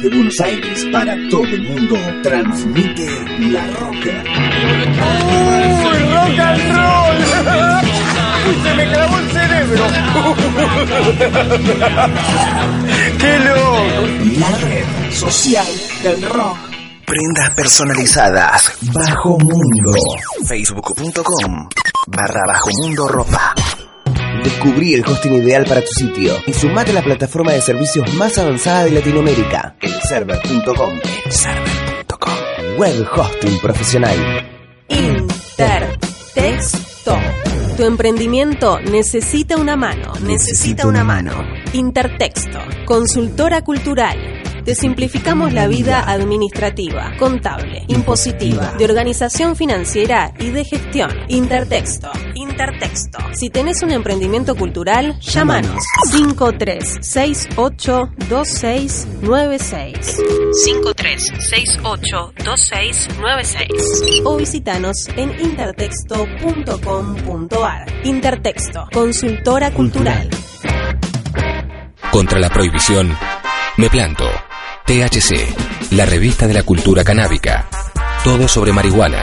Desde Buenos Aires para todo el mundo, transmite La Rocker. ¡Uy, rock and roll! (laughs) ¡Uy, se me clavó el cerebro! (laughs) ¡Qué loco! La red social del rock. Prendas personalizadas. Bajo Mundo. Facebook.com barra Bajo Mundo Ropa. Descubrí el hosting ideal para tu sitio y sumate a la plataforma de servicios más avanzada de Latinoamérica, elserver.com. Elserver.com. Web hosting profesional. Intertexto. Tu emprendimiento necesita una mano. Necesita una mano. Intertexto. Consultora cultural. Te simplificamos la vida administrativa, contable, impositiva, de organización financiera y de gestión. Intertexto. Intertexto. Si tenés un emprendimiento cultural, llámanos 53682696. 53682696 o visitanos en intertexto.com.ar. Intertexto, consultora cultural. Contra la prohibición, me planto. THC, la revista de la cultura canábica. Todo sobre marihuana.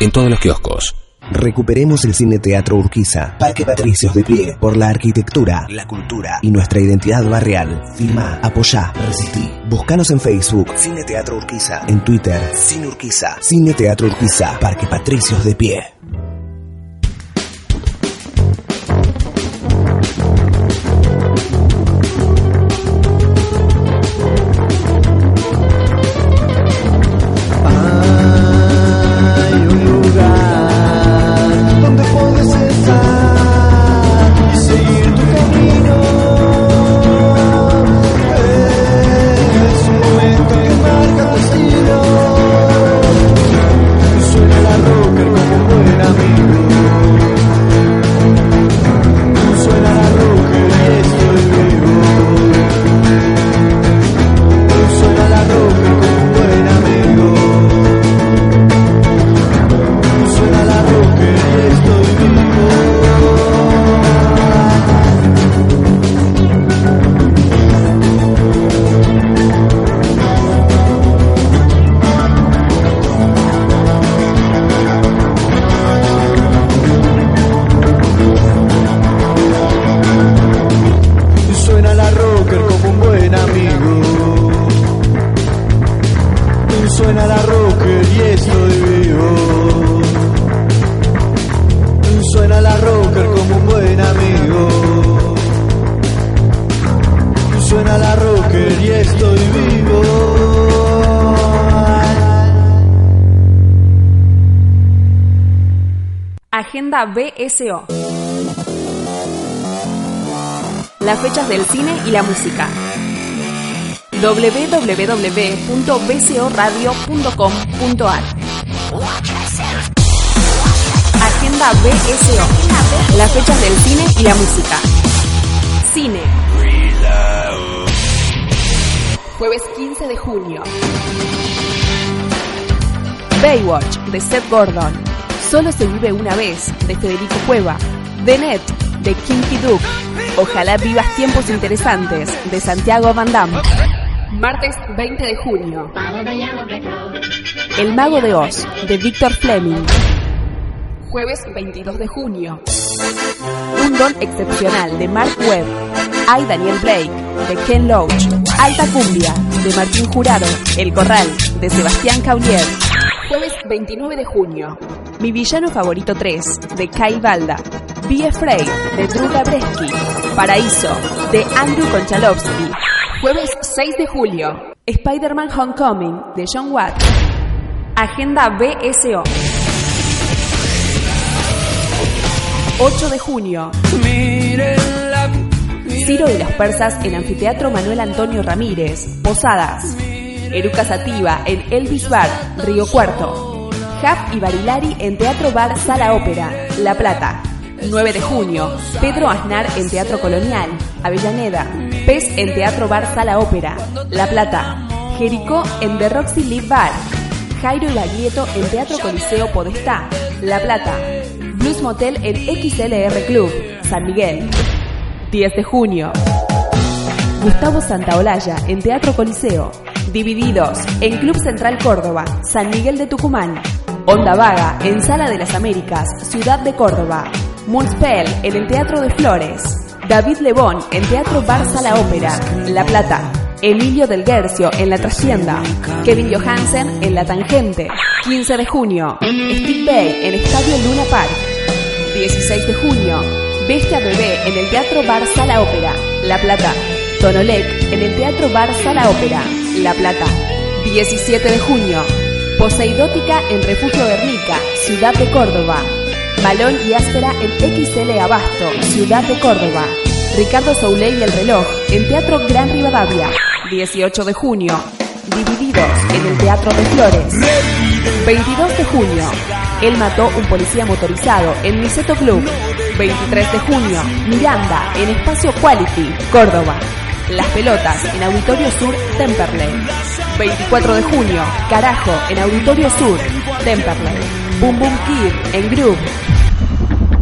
En todos los kioscos. Recuperemos el Cine Teatro Urquiza. Parque Patricios de pie. Por la arquitectura, la cultura y nuestra identidad barrial. Firma, apoyá, resistí. Búscanos en Facebook. Cine Teatro Urquiza. En Twitter. Cine Urquiza. Cine Teatro Urquiza. Parque Patricios de pie. suena la rocker y estoy vivo. Suena la rocker como un buen amigo. Suena la rocker y estoy vivo. Agenda BSO. Las fechas del cine y la música www.bsoradio.com.ar Agenda BSO. Las fechas del cine y la música. Cine. Jueves 15 de junio. Baywatch de Seth Gordon. Solo se vive una vez de Federico Cueva. The Net de Kinky Duke. Ojalá vivas tiempos interesantes de Santiago Van Damme. Martes 20 de junio. El Mago de Oz de Victor Fleming. Jueves 22 de junio. Un don excepcional de Mark Webb. Hay Daniel Blake de Ken Loach. Alta Cumbia de Martín Jurado. El Corral de Sebastián Caulier. Jueves 29 de junio. Mi villano favorito 3 de Kai Balda. Be Afraid de Drew Gabreski. Paraíso de Andrew Konchalovsky. Jueves 6 de julio. Spider-Man Homecoming de John Watt. Agenda BSO. 8 de junio. Ciro de los Persas en Anfiteatro Manuel Antonio Ramírez, Posadas. Eruca Sativa en Elvis Bar, Río Cuarto. Jap y Barilari en Teatro Bar Sala Ópera, La Plata. 9 de junio, Pedro Aznar en Teatro Colonial, Avellaneda. Pez en Teatro Bar Sala Ópera, La Plata. Jericó en The Roxy Live Bar. Jairo y Baglietto en Teatro Coliseo Podestá, La Plata. Blues Motel en XLR Club, San Miguel. 10 de junio. Gustavo Santaolalla en Teatro Coliseo. Divididos en Club Central Córdoba, San Miguel de Tucumán. Onda Vaga en Sala de las Américas, Ciudad de Córdoba. Moonspell en el Teatro de Flores. David Lebón en Teatro Bar Sala Ópera, La Plata. Emilio del Guercio en La Trastienda. Kevin Johansen en La Tangente. 15 de junio. Steve Bay en Estadio Luna Park. 16 de junio. Bestia Bebé en el Teatro Bar Sala Ópera, La Plata. Tonolec en el Teatro Bar Sala Ópera, La Plata. 17 de junio. Poseidótica en Refugio Guernica, Ciudad de Córdoba. Balón y áspera en XL Abasto, Ciudad de Córdoba. Ricardo Souley y el reloj en Teatro Gran Rivadavia. 18 de junio. Divididos en el Teatro de Flores. 22 de junio. Él mató un policía motorizado en Miseto Club. 23 de junio. Miranda en Espacio Quality, Córdoba. Las pelotas en Auditorio Sur, Temperley. 24 de junio. Carajo en Auditorio Sur, Temperley. Boom Boom Kid en Groove.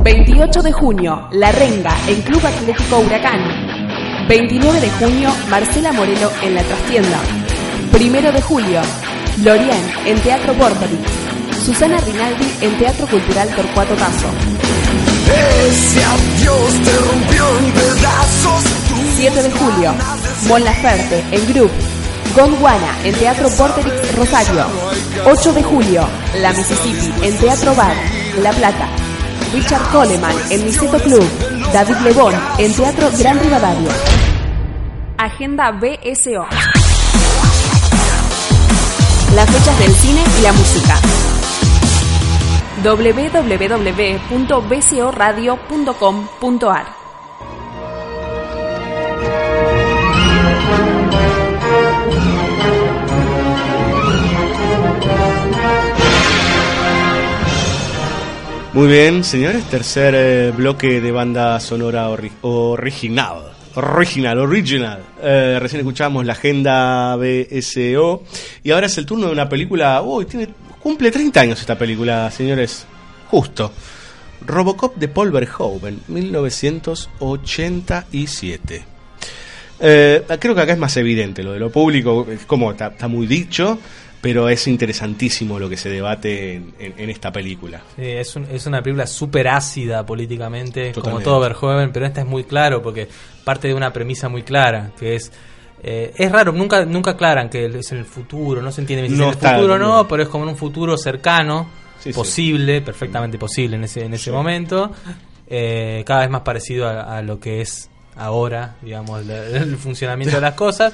28 de junio. La Renga en Club Atlético Huracán. 29 de junio. Marcela Morelo en La Trastienda. Primero de julio. Lorien en Teatro Portoli. Susana Rinaldi en Teatro Cultural Torcuato Tazo. Ese adiós te rompió en pedazos. 7 de julio. Mon Laferte en Group. Gondwana en Teatro Porterix Rosario. 8 de julio. La Mississippi en Teatro Bar, La Plata. Richard Coleman en Miseto Club. David Lebón en Teatro Gran Rivadavia. Agenda BSO. Las fechas del cine y la música www.bcoradio.com.ar Muy bien, señores, tercer eh, bloque de banda sonora ori- original. Original, original. Eh, recién escuchamos la agenda BSO. Y ahora es el turno de una película. Uy, cumple 30 años esta película, señores. Justo. Robocop de Paul Verhoeven, 1987. Eh, creo que acá es más evidente lo de lo público, como está muy dicho, pero es interesantísimo lo que se debate en, en- en esta película. Sí, es, un- es una película súper ácida políticamente, como todo Verhoeven, pero esta es muy claro porque parte de una premisa muy clara, que es... eh, es raro, nunca nunca aclaran que es en el futuro, no se entiende si No es en el futuro o no, no. pero es como en un futuro cercano, Sí, sí. posible, perfectamente posible en ese, en ese momento, eh, cada vez más parecido a, a lo que es ahora, digamos, el funcionamiento de las cosas.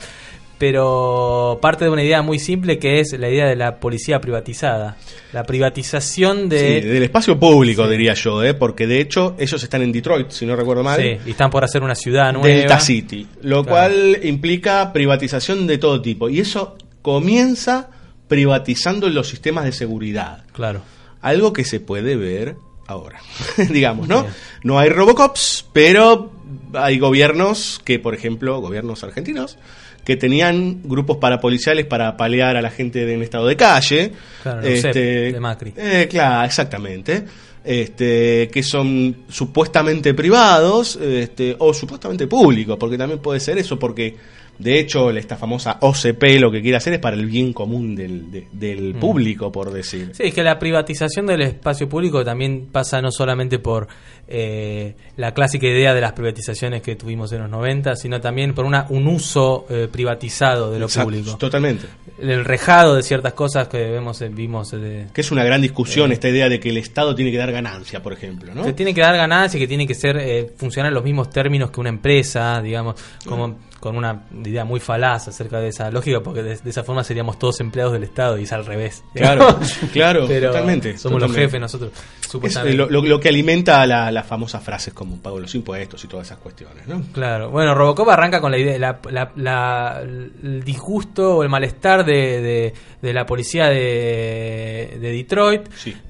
Pero parte de una idea muy simple que es la idea de la policía privatizada. La privatización de... Sí, del espacio público, diría yo, ¿eh? porque de hecho ellos están en Detroit, si no recuerdo mal. Sí, y están por hacer una ciudad nueva. Delta City, lo Claro. cual implica privatización de todo tipo. Y eso comienza privatizando los sistemas de seguridad. Claro. Algo que se puede ver ahora, (laughs) digamos, ¿no? No hay Robocops, pero hay gobiernos que, por ejemplo, gobiernos argentinos, que tenían grupos parapoliciales para paliar a la gente en estado de calle. Claro, los CEP de Macri. eh, claro, exactamente. Este, que son supuestamente privados este, o supuestamente públicos, porque también puede ser eso, porque de hecho esta famosa OCP lo que quiere hacer es para el bien común del, de- del Mm. público, por decir. Sí, es que la privatización del espacio público también pasa no solamente por eh, la clásica idea de las privatizaciones que tuvimos en los 90, sino también por una, un uso eh, privatizado de lo Exacto, público. Totalmente. El rejado de ciertas cosas que vemos, eh, vimos eh, de, Que es una gran discusión esta idea de que el Estado tiene que dar ganancia, por ejemplo, ¿no? Que tiene que dar ganancia, que tiene que ser eh, funcionar en los mismos términos que una empresa, digamos, como con una idea muy falaz acerca de esa lógica, porque de, de esa forma seríamos todos empleados del Estado y es al revés. Claro, (laughs) claro, Pero totalmente. Somos los jefes nosotros, supuestamente. eh, lo, lo- lo que alimenta la- las famosas frases como pago los impuestos y todas esas cuestiones, ¿no? Claro, bueno, Robocop arranca con la idea, la, la- la- el disgusto o el malestar de, de- de la policía de, de Detroit.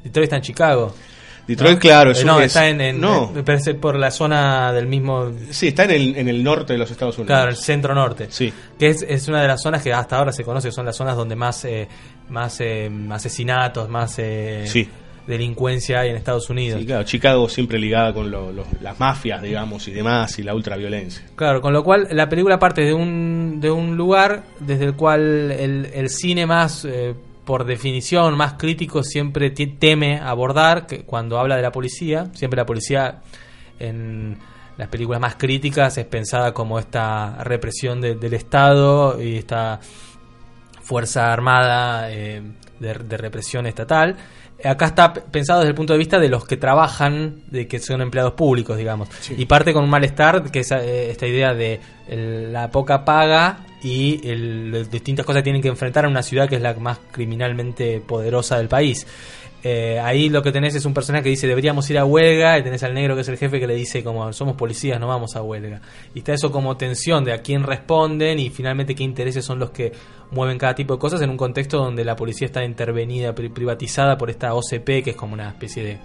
Detroit está en Chicago. Detroit, ¿no? claro, Eh, es no, un- está es- en, en- no. me parece por la zona del mismo. Sí, está en el, en el norte de los Estados Unidos. Claro, el centro norte. Sí. Que es, es una de las zonas que hasta ahora se conoce, que son las zonas donde más, eh, más eh, asesinatos, más eh, Sí. delincuencia hay en Estados Unidos. Sí, claro, Chicago siempre ligada con lo- lo- las mafias, digamos, y demás, y la ultraviolencia. Claro, con lo cual la película parte de un, de un lugar desde el cual el, el cine más, eh, por definición, más crítico siempre teme abordar, que cuando habla de la policía, siempre la policía en las películas más críticas es pensada como esta represión de- del Estado y esta fuerza armada eh, de represión estatal. Acá está pensado desde el punto de vista de los que trabajan, de que son empleados públicos, digamos. Y parte con un malestar, que es eh, esta idea de la poca paga y el- las distintas cosas que tienen que enfrentar en una ciudad que es la más criminalmente poderosa del país. Eh, ahí lo que tenés es un personaje que dice deberíamos ir a huelga y tenés al negro que es el jefe que le dice como somos policías no vamos a huelga y está eso como tensión de a quién responden y finalmente qué intereses son los que mueven cada tipo de cosas en un contexto donde la policía está intervenida pri- privatizada por esta OCP que es como una especie de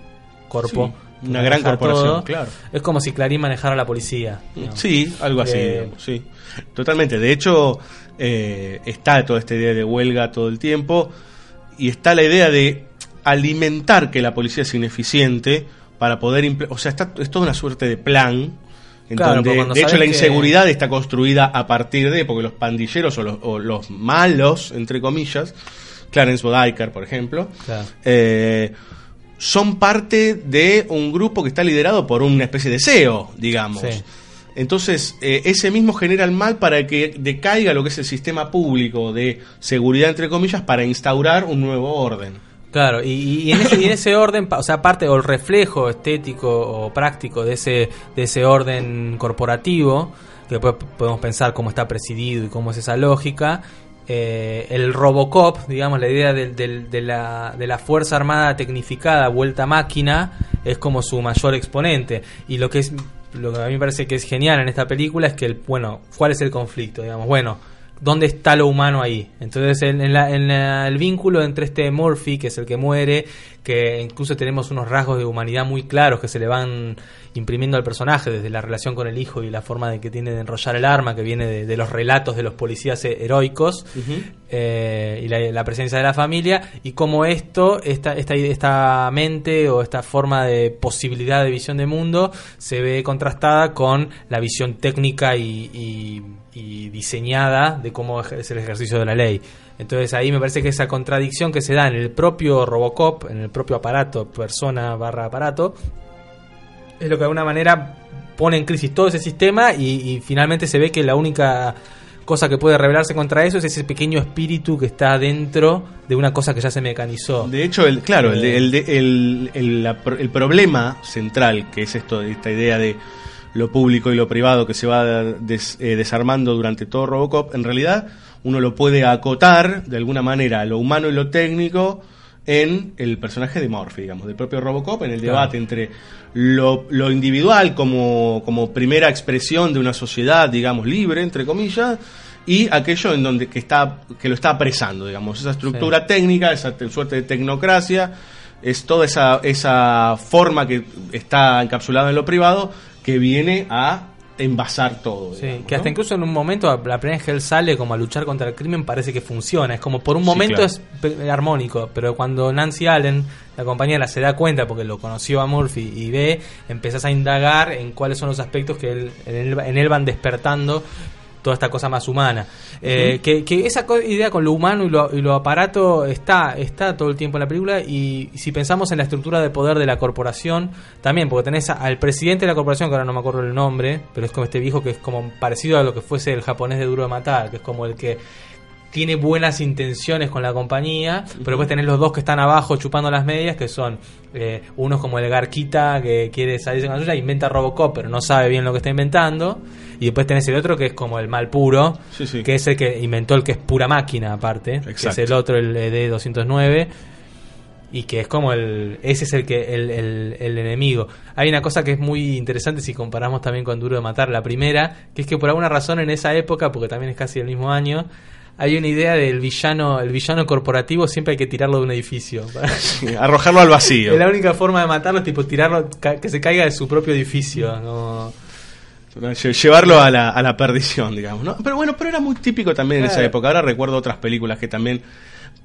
corpo Sí, una gran corporación, todo. claro. es como si Clarín manejara a la policía digamos. Sí, algo así, Eh, digamos, sí. Totalmente. De hecho, eh, está toda esta idea de huelga todo el tiempo y está la idea de alimentar que la policía es ineficiente para poder... O sea, está, es toda una suerte de plan. En Claro, donde, porque cuando de hecho, la que- inseguridad está construida a partir de, porque los pandilleros o los, o los malos, entre comillas, Clarence Bodiker, por ejemplo, Claro. eh, son parte de un grupo que está liderado por una especie de CEO, digamos. Sí. Entonces, eh, ese mismo genera el mal para que decaiga lo que es el sistema público de seguridad, entre comillas, para instaurar un nuevo orden. Claro, y, y en, ese, y en ese orden, o sea, parte o el reflejo estético o práctico de ese, de ese orden corporativo, que después podemos pensar cómo está presidido y cómo es esa lógica, eh, el Robocop, digamos, la idea del- del- de, la, de la Fuerza Armada tecnificada vuelta máquina, es como su mayor exponente. Y lo que es lo que a mí me parece que es genial en esta película es que, el, bueno, ¿cuál es el conflicto? Digamos, bueno, ¿dónde está lo humano ahí? Entonces, en, en la- en la- el vínculo entre este Murphy, que es el que muere, que incluso tenemos unos rasgos de humanidad muy claros que se le van imprimiendo al personaje, desde la relación con el hijo y la forma de que tiene de enrollar el arma, que viene de, de los relatos de los policías he- heroicos, eh, y la, la presencia de la familia, y cómo esto, esta, esta, esta mente o esta forma de posibilidad de visión de mundo, se ve contrastada con la visión técnica y, y- y diseñada de cómo es el ejercicio de la ley. Entonces ahí me parece que esa contradicción que se da en el propio Robocop, en el propio aparato, persona barra aparato, es lo que de alguna manera pone en crisis todo ese sistema y, y finalmente se ve que la única cosa que puede rebelarse contra eso es ese pequeño espíritu que está dentro de una cosa que ya se mecanizó. De hecho, el, claro, el, Eh, el, el, el- la pro- el problema central, que es esto, esta idea de lo público y lo privado que se va des- eh, desarmando durante todo Robocop, en realidad uno lo puede acotar de alguna manera lo humano y lo técnico en el personaje de Murphy, digamos, del propio Robocop, en el Claro. debate entre lo, lo individual como, como primera expresión de una sociedad, digamos, libre, entre comillas, y aquello en donde que está que lo está apresando, digamos, esa estructura técnica, esa te- suerte de tecnocracia, es toda esa, esa forma que está encapsulada en lo privado que viene a envasar todo. Sí, digamos, que hasta ¿no? incluso en un momento, la primera vez que él sale como a luchar contra el crimen, parece que funciona. Es como por un Sí, momento claro. es armónico, pero cuando Nancy Allen, la compañera, se da cuenta, porque lo conoció a Murphy y ve, empezás a indagar en cuáles son los aspectos que él- en, él, en él van despertando toda esta cosa más humana. Eh, que, que esa idea con lo humano y lo, y lo aparato está, está todo el tiempo en la película y si pensamos en la estructura de poder de la corporación, también, porque tenés al presidente de la corporación, que ahora no me acuerdo el nombre, pero es como este viejo que es como parecido a lo que fuese el japonés de Duro de Matar, que es como el que tiene buenas intenciones con la compañía, pero después tenés los dos que están abajo chupando las medias, que son eh, uno es como el Garquita que quiere salirse con la suya, inventa Robocop, pero no sabe bien lo que está inventando, y después tenés el otro que es como el mal puro, Sí, sí. que es el que inventó el que es pura máquina aparte, que es el otro, el D209 y que es como el ese es el que el, el- el enemigo. Hay una cosa que es muy interesante si comparamos también con Duro de Matar la primera que es que por alguna razón en esa época porque también es casi el mismo año hay una idea del villano el villano corporativo siempre hay que tirarlo de un edificio (laughs) arrojarlo al vacío. es la única forma de matarlo es tipo tirarlo que se caiga de su propio edificio Lle- Llevarlo a la, a la perdición, digamos, ¿no? Pero bueno, pero era muy típico también en esa época. Ahora recuerdo otras películas que también,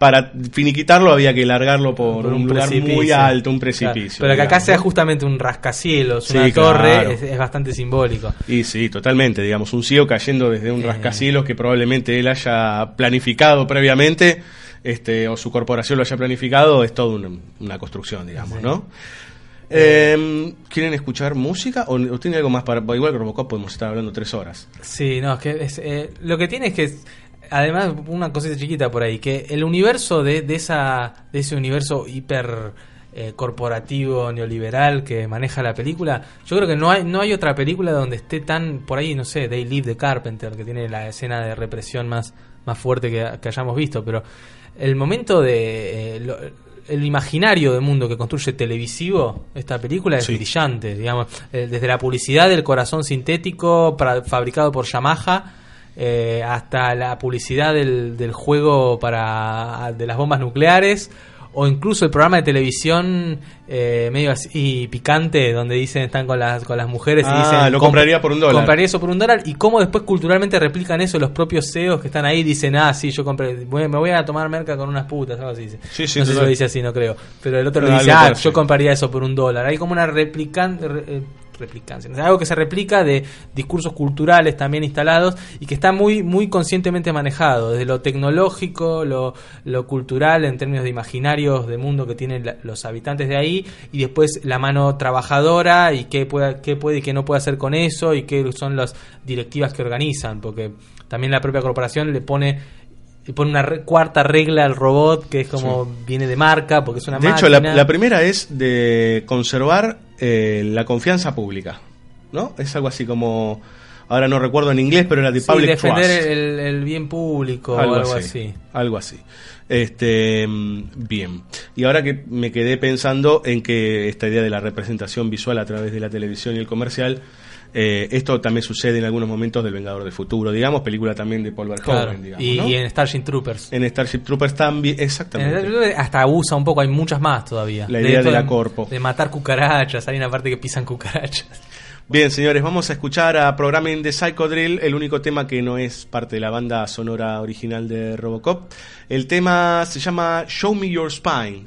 para finiquitarlo, había que largarlo por, por un, lugar muy alto, un Claro. precipicio. pero que acá digamos, sea ¿no? justamente un rascacielos Sí, una torre claro. es, es bastante simbólico Y sí, totalmente, digamos, un ciego cayendo desde un rascacielos que probablemente él haya planificado previamente, este, o su corporación lo haya planificado, es toda una, una construcción, digamos, ¿no? Eh, ¿Quieren escuchar música o, o tiene algo más para... Igual que Robocop podemos estar hablando tres horas. Sí, no, es que es, eh, lo que tiene es que, además, una cosita chiquita por ahí, que el universo de, de, esa, de ese universo hiper eh, corporativo, neoliberal que maneja la película, yo creo que no hay, no hay otra película donde esté tan, por ahí, no sé, They Live the Carpenter, que tiene la escena de represión más, más fuerte que, que hayamos visto, pero el momento de... eh, lo- el imaginario del mundo que construye televisivo esta película es brillante digamos. Eh, desde la publicidad del corazón sintético para- fabricado por Yamaha eh, hasta la publicidad del, del juego para de las bombas nucleares o incluso el programa de televisión eh, medio así picante donde dicen están con las con las mujeres y Ah, dicen lo "Comp- compraría por un dólar". compraría eso por un dólar y cómo después culturalmente replican eso los propios CEOs que están ahí dicen ah sí yo compré voy- me voy a tomar merca con unas putas algo así. Sí, sí, no sé si lo dice así no creo pero el otro No, le dice ah yo compraría eso por un dólar hay como una replicante re- replicancia, no sé, algo que se replica de discursos culturales también instalados y que está muy muy conscientemente manejado desde lo tecnológico lo, lo cultural en términos de imaginarios de mundo que tienen la- los habitantes de ahí y después la mano trabajadora y qué puede, qué puede y qué no puede hacer con eso y qué son las directivas que organizan porque también la propia corporación le pone le pone una re- cuarta regla al robot que es como viene de marca porque es una De hecho, la, la primera es de conservar eh, la confianza pública, ¿no? Es algo así como, ahora no recuerdo en inglés, pero era de Sí, public defender trust. el, el bien público algo, o algo así, así. Algo así. Este, mm, bien. Y ahora que me quedé pensando en que esta idea de la representación visual a través de la televisión y el comercial, eh, esto también sucede en algunos momentos del Vengador del Futuro, digamos, película también de Paul Verhoeven, Claro, digamos, y, ¿no? y en Starship Troopers. En Starship Troopers también, En exactamente. Hasta usa un poco, hay muchas más todavía. La idea de la de- corpo. De matar cucarachas, hay una parte que pisan cucarachas. Bien, señores, vamos a escuchar a Programming de Psychodrill, el único tema que no es parte de la banda sonora original de Robocop. El tema se llama Show Me Your Spine.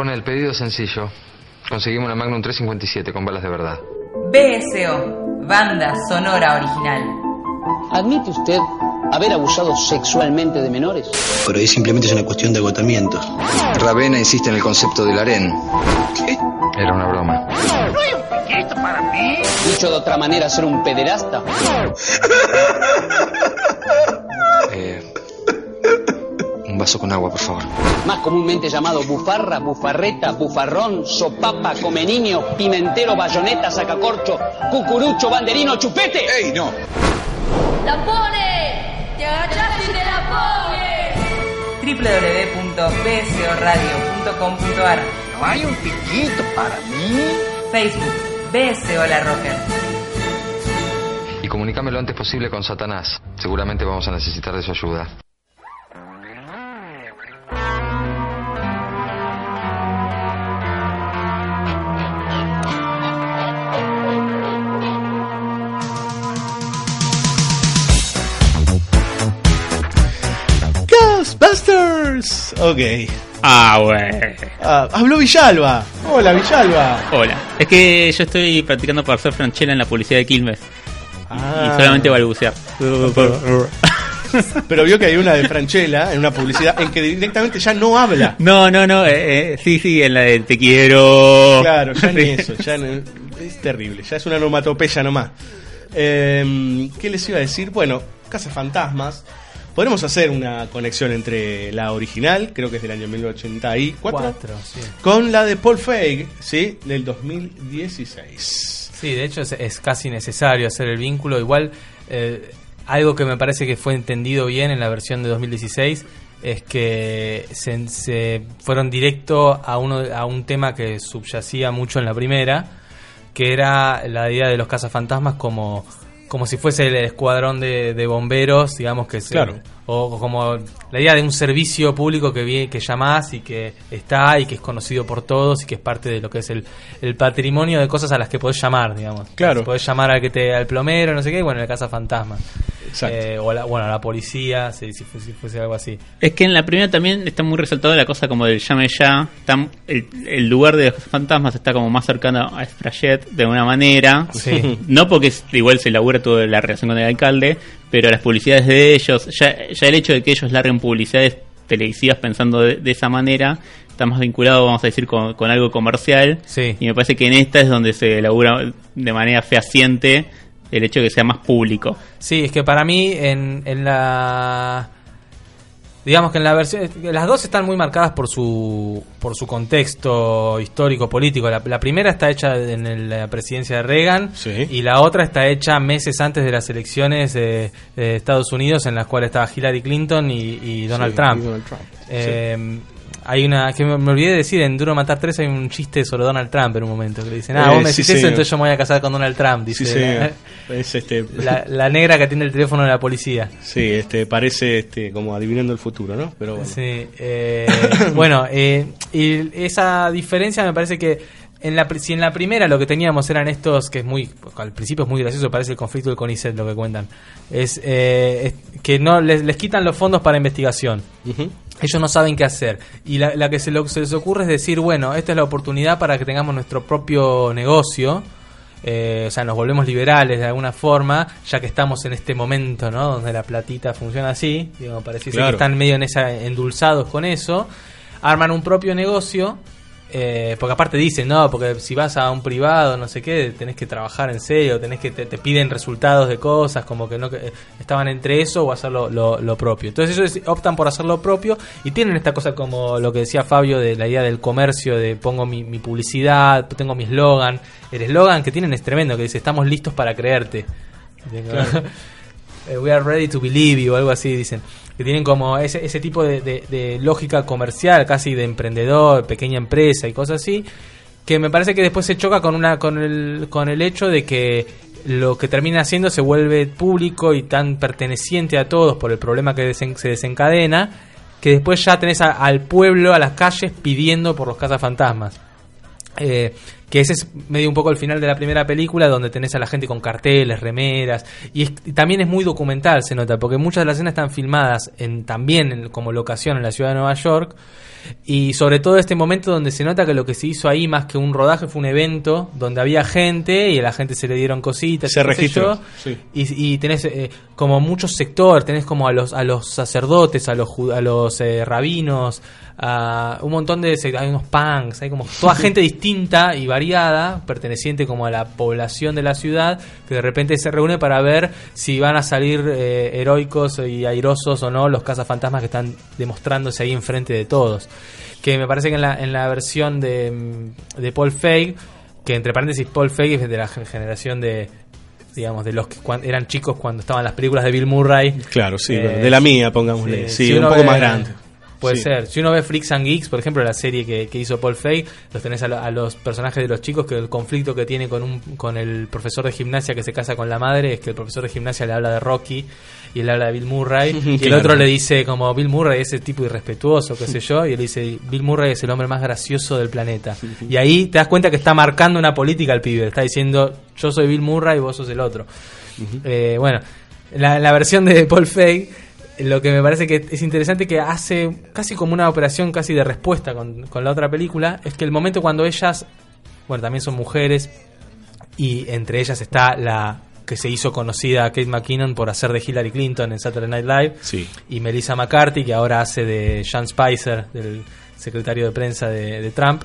Lampone, el pedido es sencillo. Conseguimos una Magnum 357 con balas de verdad. BSO, banda sonora original. ¿Admite usted haber abusado sexualmente de menores? Por ahí simplemente es una cuestión de agotamiento. Ravena insiste en el concepto del harén. Era una broma. ¿No hay un piquito para mí? Dicho de otra manera, ser un pederasta. Eh, un vaso con agua, por favor. Más comúnmente llamado bufarra, bufarreta, bufarrón, sopapa, come niño, pimentero, bayoneta, sacacorcho, cucurucho, banderino, chupete. ¡Ey, no! ¡La pone! ¡Te agachaste y te la www.bsoradio.com.ar ¿No hay un piquito para mí? Facebook, BSO La Rocker. Y comunícame lo antes posible con Satanás. Seguramente vamos a necesitar de su ayuda. Ok. Ah, bueno. Ah, habló Villalba. Hola, Villalba. Hola. Es que yo estoy practicando para ser Franchella en la publicidad de Quilmes. Ah. Y solamente balbucear. (laughs) Pero vio que hay una de Franchella en una publicidad en que directamente ya no habla. No, no, no. eh, eh, sí, sí, en la de Te quiero. Claro, ya ni (laughs) eso. Ya es terrible. Ya es una onomatopeya nomás. Eh, ¿Qué les iba a decir? Bueno, Casa Fantasmas. Podremos hacer una conexión entre la original, creo que es del año 1984, Cuatro, sí. con la de Paul Feig, ¿sí? Del 2016. Sí, de hecho es, es casi necesario hacer el vínculo. Igual, eh, algo que me parece que fue entendido bien en la versión de 2016 es que se, se fueron directo a, uno, a un tema que subyacía mucho en la primera, que era la idea de los cazafantasmas como, como si fuese el escuadrón de, de bomberos, digamos que se- Claro. o como la idea de un servicio público que vi- que llamás y que está y que es conocido por todos y que es parte de lo que es el, el patrimonio de cosas a las que podés llamar, digamos. Claro. Podés llamar al que te al plomero, no sé qué, y bueno, en la casa fantasma. Eh, o la, bueno, la policía, si, si fuese, si fuese algo así. Es que en la primera también está muy resaltado la cosa como del llame ya. Está- el, el lugar de los fantasmas está como más cercano a Sprayet de alguna manera. Sí. (laughs) No porque es- igual se labura toda la relación con el alcalde, pero las publicidades de ellos, ya, ya el hecho de que ellos larguen publicidades televisivas pensando de, de esa manera, está más vinculado, vamos a decir, con, con algo comercial. Sí. Y me parece que en esta es donde se labura de manera fehaciente el hecho de que sea más público. Sí, es que para mí en, en la... Digamos que en la versión... Las dos están muy marcadas por su, por su contexto histórico, político. La, la primera está hecha en el- la presidencia de Reagan y la otra está hecha meses antes de las elecciones de, de Estados Unidos en las cuales estaba Hillary Clinton y, y Donald Sí, Trump. y Donald Trump, Eh, Hay una que me, me olvidé de decir en Duro Matar 3 hay un chiste sobre Donald Trump en un momento que le dicen, ah, Eh, vos me sí, decís eso, entonces yo me voy a casar con Donald Trump, dice. Sí, señor. Es este. (laughs) La, la negra que tiene el teléfono de la policía. Sí, este, parece este, como adivinando el futuro, ¿no? Pero bueno. Sí, eh, (coughs) bueno, eh, y esa diferencia me parece que en la, si en la primera lo que teníamos eran estos, que es muy, al principio es muy gracioso, parece el conflicto del CONICET lo que cuentan, es, eh, es que no les, les quitan los fondos para investigación. Ellos no saben qué hacer. Y la, la que se, lo- se les ocurre es decir, bueno, esta es la oportunidad para que tengamos nuestro propio negocio. eh, o sea, nos volvemos liberales de alguna forma, ya que estamos en este momento, ¿no? Donde la platita funciona así. Digo, parece Claro. que están medio en esa, endulzados con eso. Arman un propio negocio. Eh, porque aparte dicen, no, porque si vas a un privado, no sé qué, tenés que trabajar en serio, tenés que te, te piden resultados de cosas, como que no que, eh, estaban entre eso o hacer lo, lo- lo propio. Entonces ellos optan por hacer lo propio y tienen esta cosa como lo que decía Fabio de la idea del comercio, de pongo mi, mi publicidad, tengo mi eslogan. El eslogan que tienen es tremendo, que dice, estamos listos para creerte. Claro. (laughs) Eh, We are ready to believe you o algo así, dicen. Que tienen como ese, ese tipo de, lógica comercial, casi de emprendedor, pequeña empresa y cosas así, que me parece que después se choca con, una, con, el, con el hecho de que lo que termina haciendo se vuelve público y tan perteneciente a todos por el problema que desen- se desencadena, que después ya tenés al pueblo, a las calles, pidiendo por los cazafantasmas. Eh, que ese es medio un poco el final de la primera película, donde tenés a la gente con carteles, remeras, y, es- y también es muy documental, se nota, porque muchas de las escenas están filmadas en, también en- como locación en la ciudad de Nueva York, y sobre todo este momento donde se nota que lo que se hizo ahí más que un rodaje fue un evento donde había gente y a la gente se le dieron cositas. Se registró, yo, sí. y, y tenés eh, como muchos sectores, tenés como a los a los sacerdotes, a los a los eh, rabinos, a un montón de hay unos punks, hay como toda (laughs) gente distinta y variada, perteneciente como a la población de la ciudad, que de repente se reúne para ver si van a salir eh, heroicos y airosos o no los cazafantasmas que están demostrándose ahí enfrente de todos. Que me parece que en la, en la versión de, mm, de Paul Feig, que entre paréntesis Paul Feig es de la gen- generación de digamos de los que eran chicos cuando estaban las películas de Bill Murray Claro, sí, Eh, de la mía, pongámosle. Sí, un poco ve- más grande. Puede Sí. ser. Si uno ve Freaks and Geeks, por ejemplo, la serie que, que hizo Paul Feig, los tenés a, lo- a los personajes de los chicos que el conflicto que tiene con un con el profesor de gimnasia que se casa con la madre es que el profesor de gimnasia le habla de Rocky y él habla de Bill Murray (laughs) y el otro le dice como Bill Murray es el tipo irrespetuoso, qué sé yo, y él dice Bill Murray es el hombre más gracioso del planeta. Y ahí te das cuenta que está marcando una política al pibe, está diciendo yo soy Bill Murray y vos sos el otro. Eh, bueno, la, la versión de Paul Feig, lo que me parece que es interesante que hace casi como una operación casi de respuesta con, con la otra película, es que el momento cuando ellas, bueno, también son mujeres, y entre ellas está la que se hizo conocida Kate McKinnon por hacer de Hillary Clinton en Saturday Night Live, Sí. y Melissa McCarthy, que ahora hace de Sean Spicer, del secretario de prensa de, de Trump.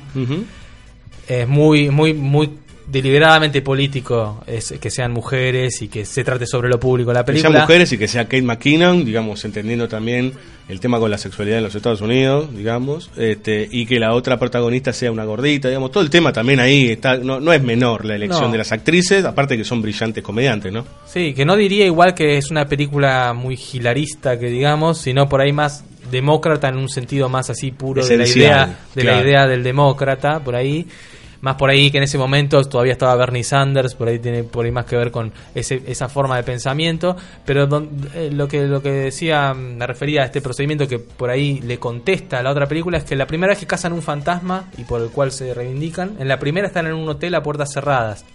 Es muy, muy, muy deliberadamente político es que sean mujeres y que se trate sobre lo público la Que película. sean mujeres y que sea Kate McKinnon, digamos, entendiendo también el tema con la sexualidad en los Estados Unidos, digamos, este, y que la otra protagonista sea una gordita, digamos, todo el tema también ahí está, no, no es menor la elección No. de las actrices, aparte que son brillantes comediantes, ¿no? Sí, que no diría igual que es una película muy gilarista, que digamos, sino por ahí más demócrata en un sentido más así puro de la idea de la idea del demócrata, por ahí más por ahí que en ese momento todavía estaba Bernie Sanders, por ahí tiene por ahí más que ver con ese, esa forma de pensamiento, pero don- eh, lo que lo que decía, mm, me refería a este procedimiento que por ahí le contesta a la otra película es que la primera vez que cazan un fantasma y por el cual se reivindican, en la primera están en un hotel a puertas cerradas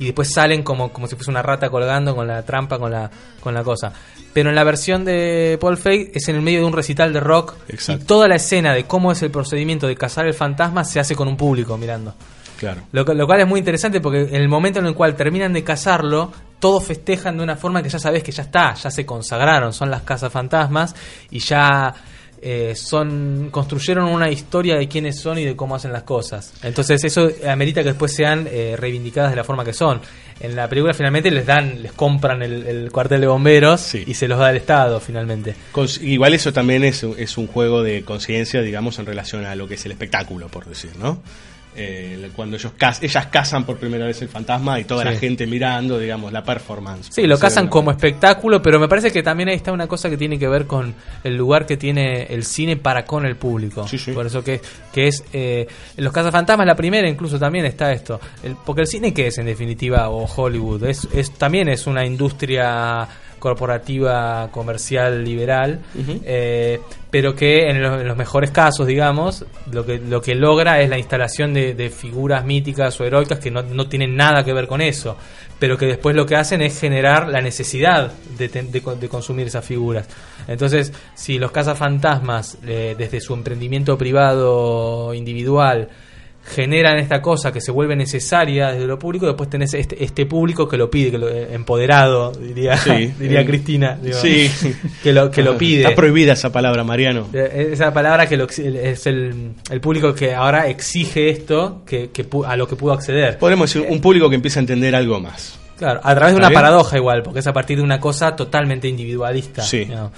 y después salen como, como si fuese una rata colgando con la trampa, con la, con la cosa. Pero en la versión de Paul Feig es en el medio de un recital de rock y toda la escena de cómo es el procedimiento de cazar el fantasma se hace con un público mirando. Claro. Lo, cual es muy interesante porque en el momento en el cual terminan de cazarlo, todos festejan de una forma que ya sabes que ya está, ya se consagraron, son las casas fantasmas y ya eh, son construyeron una historia de quiénes son y de cómo hacen las cosas. Entonces eso amerita que después sean eh, reivindicadas de la forma que son. En la película finalmente les dan, les compran el, el cuartel de bomberos y se los da el Estado finalmente. Cons- Igual eso también es, es un juego de conciencia, digamos, en relación a lo que es el espectáculo, por decir, ¿no? Eh, cuando ellos cas- ellas cazan por primera vez el fantasma y toda Sí. la gente mirando, digamos, la performance. Sí, lo de como espectáculo, pero me parece que también ahí está una cosa que tiene que ver con el lugar que tiene el cine para con el público. Por eso que, que es eh, los cazafantasmas la primera incluso también está esto, El- porque el cine que es en definitiva o Hollywood es, es también es una industria corporativa comercial liberal eh, pero que en los, en los mejores casos digamos lo que lo que logra es la instalación de, de figuras míticas o heroicas que no, no tienen nada que ver con eso pero que después lo que hacen es generar la necesidad de, ten- de de consumir esas figuras. Entonces, si los cazafantasmas, eh, desde su emprendimiento privado individual, generan esta cosa que se vuelve necesaria desde lo público, después tenés este, este público que lo pide, que lo, eh, empoderado, diría, Sí, (laughs) diría eh, Cristina, digo, sí. (laughs) que lo, que lo pide. Está prohibida esa palabra, Mariano. Eh, Esa palabra que lo es el, el público que ahora exige esto que, que a lo que pudo acceder. Podemos decir un público que empieza a entender algo más. Claro, a través de ¿Está una bien? paradoja igual, porque es a partir de una cosa totalmente individualista. Sí. ¿no?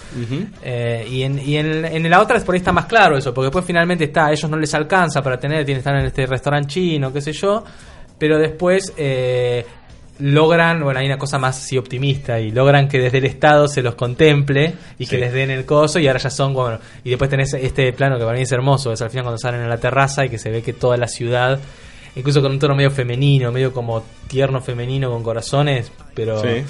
Eh, y en, y en, en la otra por ahí está más claro eso, porque después finalmente está, a ellos no les alcanza para tener, tienen que estar en este restaurante chino, qué sé yo, pero después eh, logran, bueno, hay una cosa más así optimista, y logran que desde el Estado se los contemple y que Sí. les den el coso, y ahora ya son, bueno, y después tenés este plano que para mí es hermoso, es al final cuando salen a la terraza y que se ve que toda la ciudad incluso con un tono medio femenino, medio como tierno femenino con corazones, pero Sí.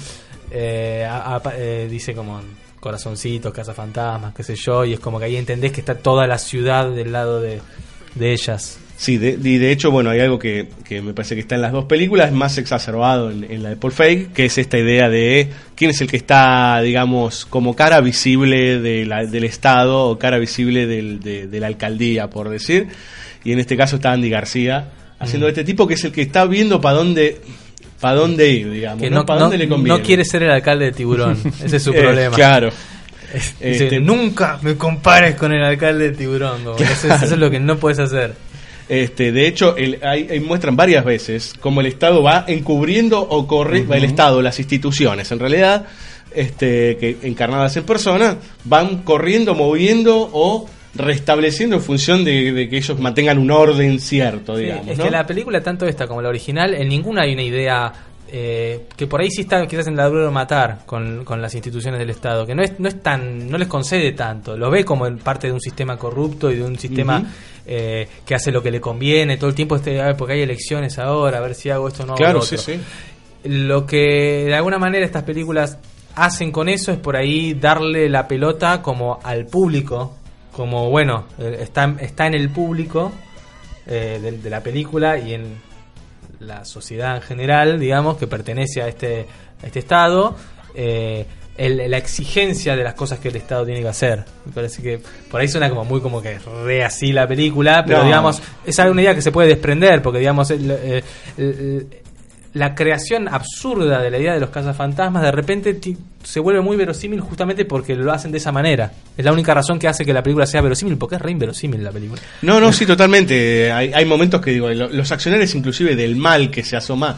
eh, a- a- eh, dice como corazoncitos, cazafantasmas, qué sé yo, y es como que ahí entendés que está toda la ciudad del lado de, de ellas. Sí, de, y de hecho, bueno, hay algo que, que me parece que está en las dos películas, más exacerbado en, en la de Paul Feig, que es esta idea de quién es el que está, digamos, como cara visible de la- del Estado o cara visible del- de, de la alcaldía, por decir. Y en este caso está Andy García, haciendo Mm. este tipo que es el que está viendo para dónde, para dónde ir, digamos, Que ¿no? no, para no- dónde le conviene. no quiere ser el alcalde de Tiburón. (laughs) Ese es su Eh, problema. claro. (laughs) Dice, Este- nunca me compares con el alcalde de Tiburón. eso, es- eso es lo que no puedes hacer. Este, de hecho, el- hay- hay- muestran varias veces cómo el Estado va encubriendo o corre, el Estado, las instituciones, en realidad, este, que encarnadas en persona, van corriendo, moviendo o restableciendo en función de, de que ellos mantengan un orden cierto, Sí, digamos. es ¿no? que la película, tanto esta como la original, en ninguna hay una idea eh, que por ahí sí está quizás en la duro de matar con, con las instituciones del Estado, que no es, no es tan, no les concede tanto, lo ve como parte de un sistema corrupto y de un sistema eh, que hace lo que le conviene, todo el tiempo este, "Ay, porque hay elecciones ahora, a ver si hago esto o no. hago Claro, sí, otro". sí. Lo que de alguna manera estas películas hacen con eso es por ahí darle la pelota como al público, como bueno, eh, está, está en el público eh, de, de la película y en la sociedad en general, digamos, que pertenece a este, a este Estado, eh, el- la exigencia de las cosas que el Estado tiene que hacer. Me parece que por ahí suena como muy como que re así la película, pero No. digamos, es una idea que se puede desprender, porque digamos, el- el- el- la creación absurda de la idea de los cazafantasmas de repente se vuelve muy verosímil justamente porque lo hacen de esa manera. Es la única razón que hace que la película sea verosímil, porque es re inverosímil la película. No, no, sí, totalmente. Hay, hay momentos que digo, lo- los accionarios inclusive del mal que se asoma,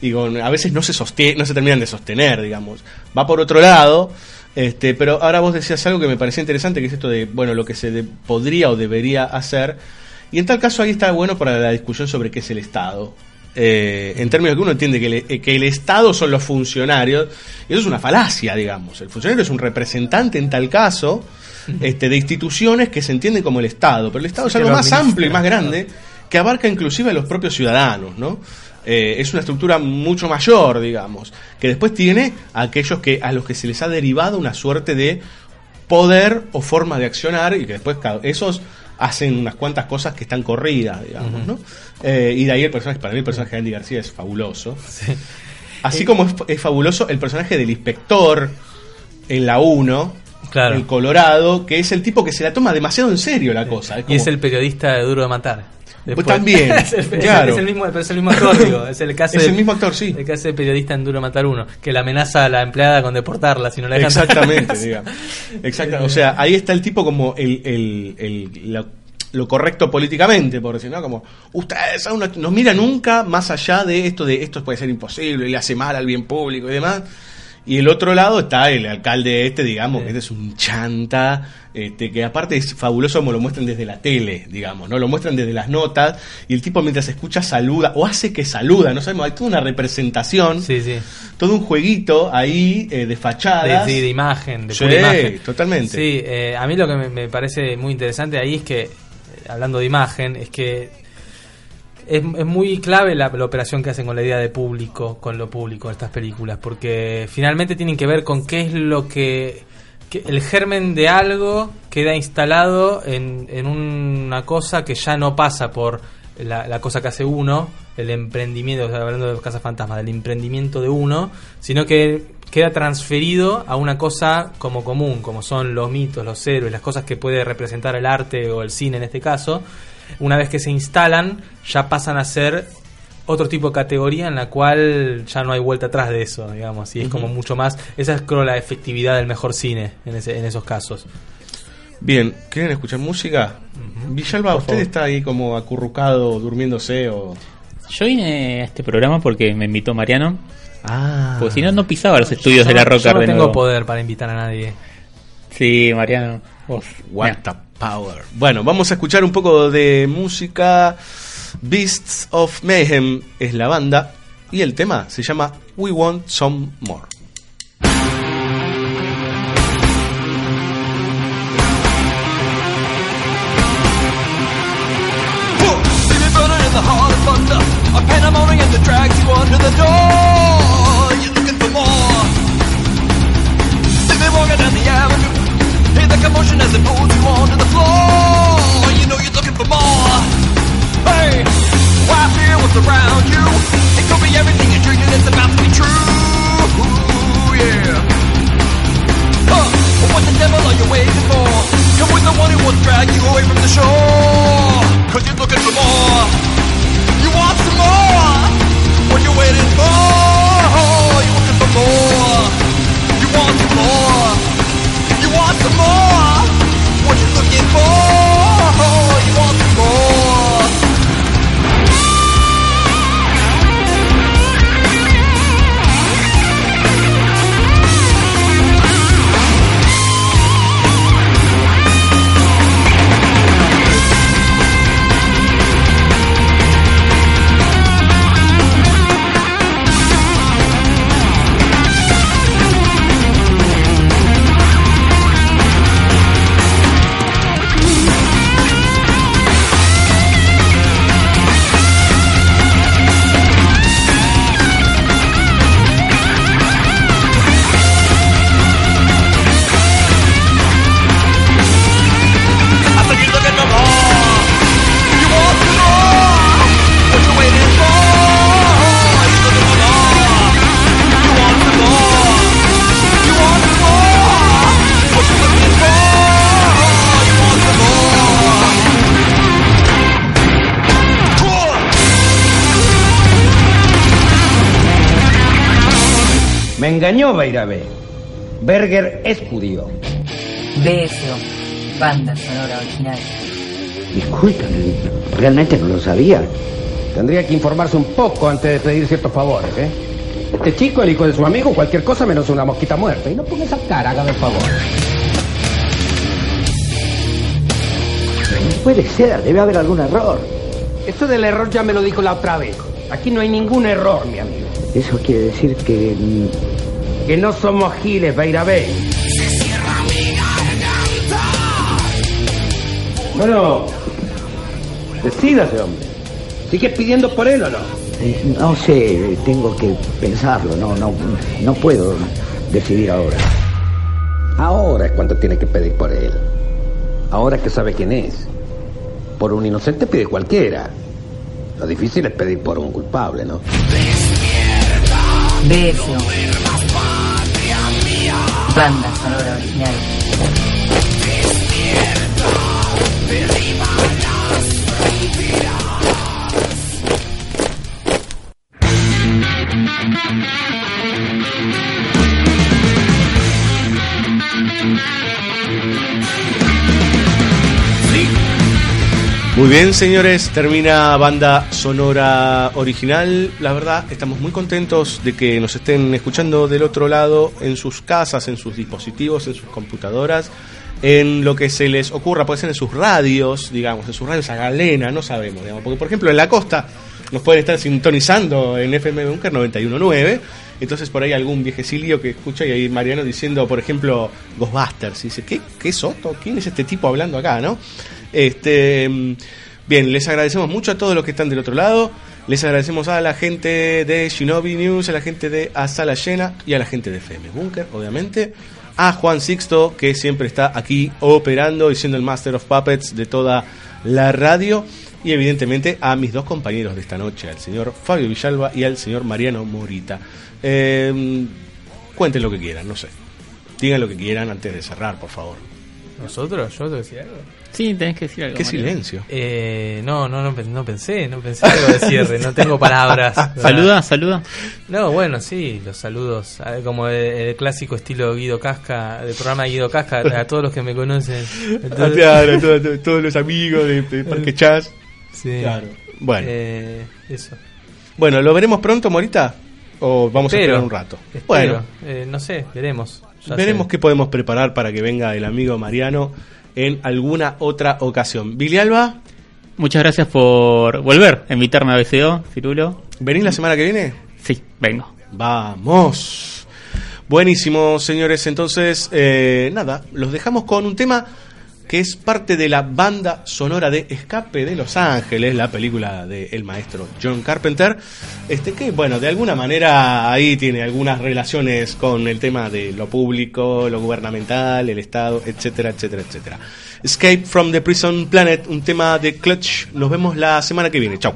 digo, a veces no se sostiene, no se terminan de sostener, digamos. Va por otro lado, este, pero ahora vos decías algo que me parecía interesante, que es esto de, bueno, lo que se de- podría o debería hacer. Y en tal caso ahí está bueno para la discusión sobre qué es el Estado. Eh, en términos que uno entiende que, el- eh, que el Estado son los funcionarios, y eso es una falacia, digamos. El funcionario es un representante en tal caso este, de instituciones que se entienden como el Estado, pero el Estado es algo más amplio y más grande que abarca inclusive a los propios ciudadanos, ¿no? Eh, es una estructura mucho mayor, digamos, que después tiene a aquellos que a los que se les ha derivado una suerte de poder o forma de accionar y que después esos hacen unas cuantas cosas que están corridas, digamos. ¿no? Eh, y de ahí el personaje, para mí el personaje de Andy García es fabuloso. Así Eh, como es, es fabuloso el personaje del inspector en la 1, Claro. el Colorado, que es el tipo que se la toma demasiado en serio la cosa. Y como- es el periodista de Duro de Matar. Pues también, (laughs) es, el, claro. es el mismo, pero es el mismo actor, digo. Es el Es el mismo actor, sí. El que hace periodista en Duro de Matar uno. Que la amenaza a la empleada con deportarla si no la dejan Exactamente, (laughs) digamos. Exacta- O sea, ahí está el tipo como el, el- el- la- lo correcto políticamente, por decir, ¿no? Como, ustedes no mira nunca más allá de esto de esto puede ser imposible, le hace mal al bien público y demás. Y el otro lado está el alcalde este, digamos, que este es un chanta, este, que aparte es fabuloso como lo muestran desde la tele, digamos, ¿no? Lo muestran desde las notas, y el tipo mientras escucha saluda, o hace que saluda, no sabemos, hay toda una representación, todo un jueguito ahí eh, de fachadas. de, sí, de imagen, de Sí, pura imagen. totalmente. Sí, eh, a mí lo que me, me parece muy interesante ahí es que, eh, hablando de imagen, es que es, muy clave la, operación que hacen con la idea de público, con lo público, estas películas, porque finalmente tienen que ver con qué es lo que, que el germen de algo queda instalado en, en una cosa que ya no pasa por la, la cosa que hace uno, el emprendimiento, hablando de Casa Fantasma, del emprendimiento de uno, sino que queda transferido a una cosa como común, como son los mitos, los héroes, las cosas que puede representar el arte o el cine en este caso. Una vez que se instalan, ya pasan a ser otro tipo de categoría en la cual ya no hay vuelta atrás de eso, digamos, y es como mucho más, esa es creo la efectividad del mejor cine en, ese- en esos casos. Bien, ¿quieren escuchar música? Villalba, Por ¿usted favor. está ahí como acurrucado, durmiéndose o...? Yo vine a este programa porque me invitó Mariano. Ah. Porque si no, no pisaba los estudios Yo de la Roca yo no de tengo nuevo. poder para invitar a nadie. Sí, Mariano. Vos. What the power. Bueno, vamos a escuchar un poco de música. Beasts of Mayhem es la banda y el tema se llama We Want Some More. In the of the door. around you. It could be everything you're dreaming that's about to be true. Ooh, yeah. Huh. But what the devil are you waiting for? Come with the one who will drag you away from the shore. Cause you're looking for more. You want some more. What you waiting for? You're looking for more. You want some more. You want some more. What you looking for? You want some more. Engañó Beirabé. Berger es judío. BSO, banda sonora original. Discúlpame, realmente no lo sabía. Tendría que informarse un poco antes de pedir ciertos favores, ¿eh? Este chico, el hijo de su amigo, cualquier cosa menos una mosquita muerta. Y no ponga esa cara, hágame el favor. No puede ser, debe haber algún error. Esto del error ya me lo dijo la otra vez. Aquí no hay ningún error, mi amigo. Eso quiere decir que... Que no somos giles, Beirabé. Bueno, decídase, hombre. ¿Sigues pidiendo por él o no? Eh, No sé, tengo que pensarlo, no, no, no puedo decidir ahora. Ahora es cuando tiene que pedir por él. Ahora que sabe quién es. Por un inocente pide cualquiera. Lo difícil es pedir por un culpable, ¿no? BSO, banda sonora original. Muy bien, señores, termina banda sonora original. La verdad, estamos muy contentos de que nos estén escuchando del otro lado, en sus casas, en sus dispositivos, en sus computadoras, en lo que se les ocurra, puede ser en sus radios, digamos, en sus radios a galena, no sabemos, digamos, porque por ejemplo en la costa nos pueden estar sintonizando en FM Bunker 919. Entonces por ahí algún viejecilio que escucha y ahí Mariano diciendo, por ejemplo, Ghostbusters. Y dice, ¿qué, ¿qué es Otto? ¿Quién es este tipo hablando acá, no? Este, bien, les agradecemos mucho a todos los que están del otro lado. Les agradecemos a la gente de Shinobi News, a la gente de A Sala Llena y a la gente de FM Bunker, obviamente. A Juan Sixto, que siempre está aquí operando y siendo el Master of Puppets de toda la radio. Y evidentemente a mis dos compañeros de esta noche, al señor Fabio Villalba y al señor Mariano Morita. Eh, cuenten lo que quieran, no sé. Digan lo que quieran antes de cerrar, por favor. ¿Nosotros? ¿Yo te decía algo? Sí, tenés que decir algo. Qué Mariano. silencio. Eh, no, no, no, no pensé, no pensé algo de cierre, no tengo palabras. (laughs) Saluda, saluda. No, bueno, sí, los saludos, como el, el clásico estilo Guido Casca, del programa de Guido Casca, a todos los que me conocen. Ah, claro, todo- todo- todos los amigos de, de Parque Chas. Sí. Claro. Bueno. Eh, eso. Bueno, ¿lo veremos pronto, Morita? ¿O vamos a esperar un rato? espero. Bueno, Eh, no sé, veremos. Ya veremos sé. qué podemos preparar para que venga el amigo Mariano en alguna otra ocasión. Billy Alba, Muchas gracias por volver a invitarme a BCO, Cirulo. ¿venís la semana que viene? Sí, vengo. Vamos. Buenísimo, señores. Entonces, eh, nada, los dejamos con un tema que es parte de la banda sonora de Escape de Los Ángeles, la película del maestro John Carpenter, este que, bueno, de alguna manera ahí tiene algunas relaciones con el tema de lo público, lo gubernamental, el Estado, etcétera, etcétera, etcétera. Escape from the Prison Planet, un tema de Clutch. Nos vemos la semana que viene. Chao.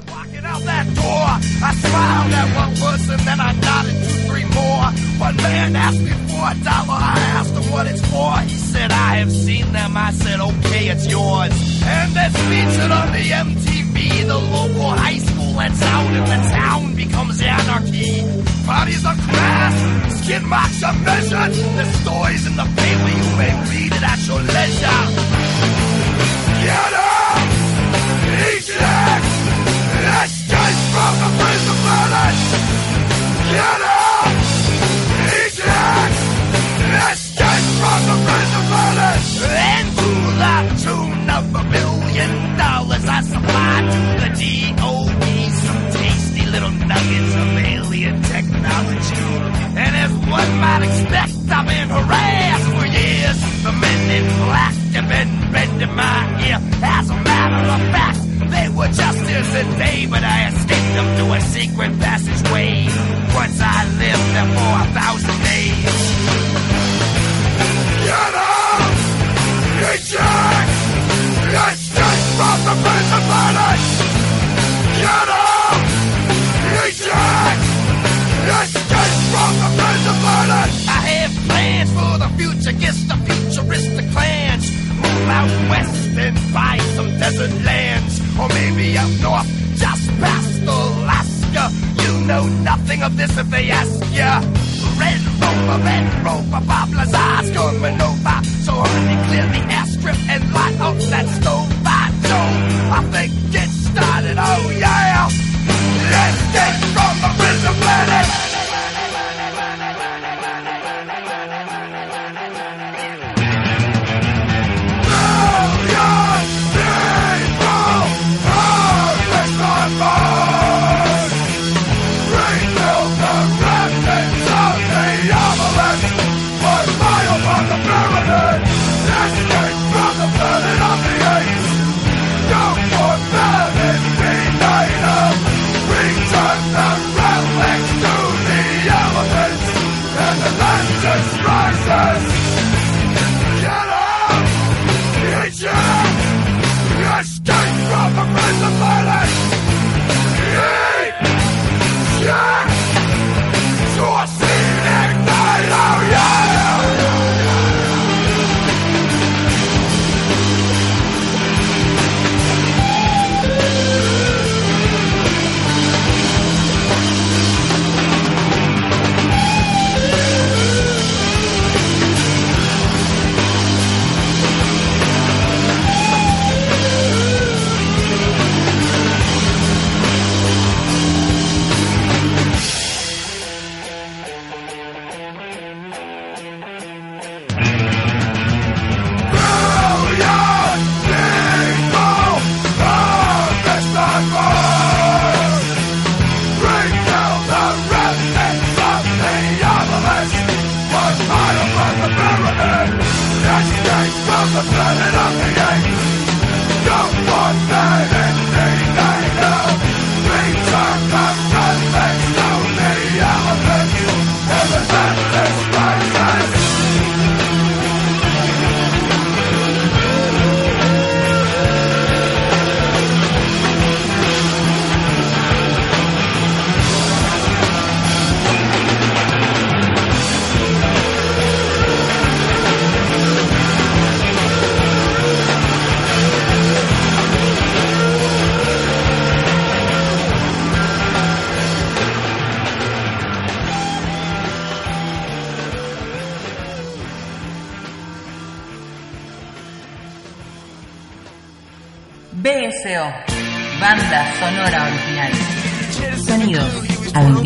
Door. One man asked me for a dollar. I asked him what it's for. He said, I have seen them. I said, okay, it's yours. And that's featured on the MTV. The local high school lets out and the town becomes anarchy. Bodies are crashed, skin marks are measured. The stories in the paper, you may read it at your leisure. Get up! Eject! Escape from the prison planet! Get up! From the the tune of a billion dollars I supply to the DOE some tasty little nuggets of alien technology. And as one might expect, I've been harassed for years. The men in black have been bending my ear. As a matter of fact, they were just here today, but I escaped them through a secret passageway. Once I lived there for a thousand days. Get up! Eject! Escape from the prison planet! Get up! Eject! Escape from the prison planet! I have plans for the future, guess the futuristic plans. Move out west and buy some desert lands. Or maybe up north, just past Alaska. You know nothing of this if they ask ya. Red rover, red rover, Bobler's eyes coming over. So hurry, clear the airstrip and light up that stove by Joe. I think it's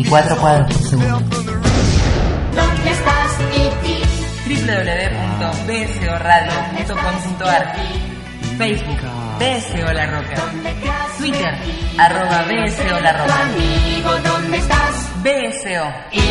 24 cuadros por segundo. ¿Dónde estás, www.bsoradio.com.ar Facebook, BSO La Roca. Twitter, arroba BSO La Roca. Amigo, ¿dónde estás? BSO, por La Roca.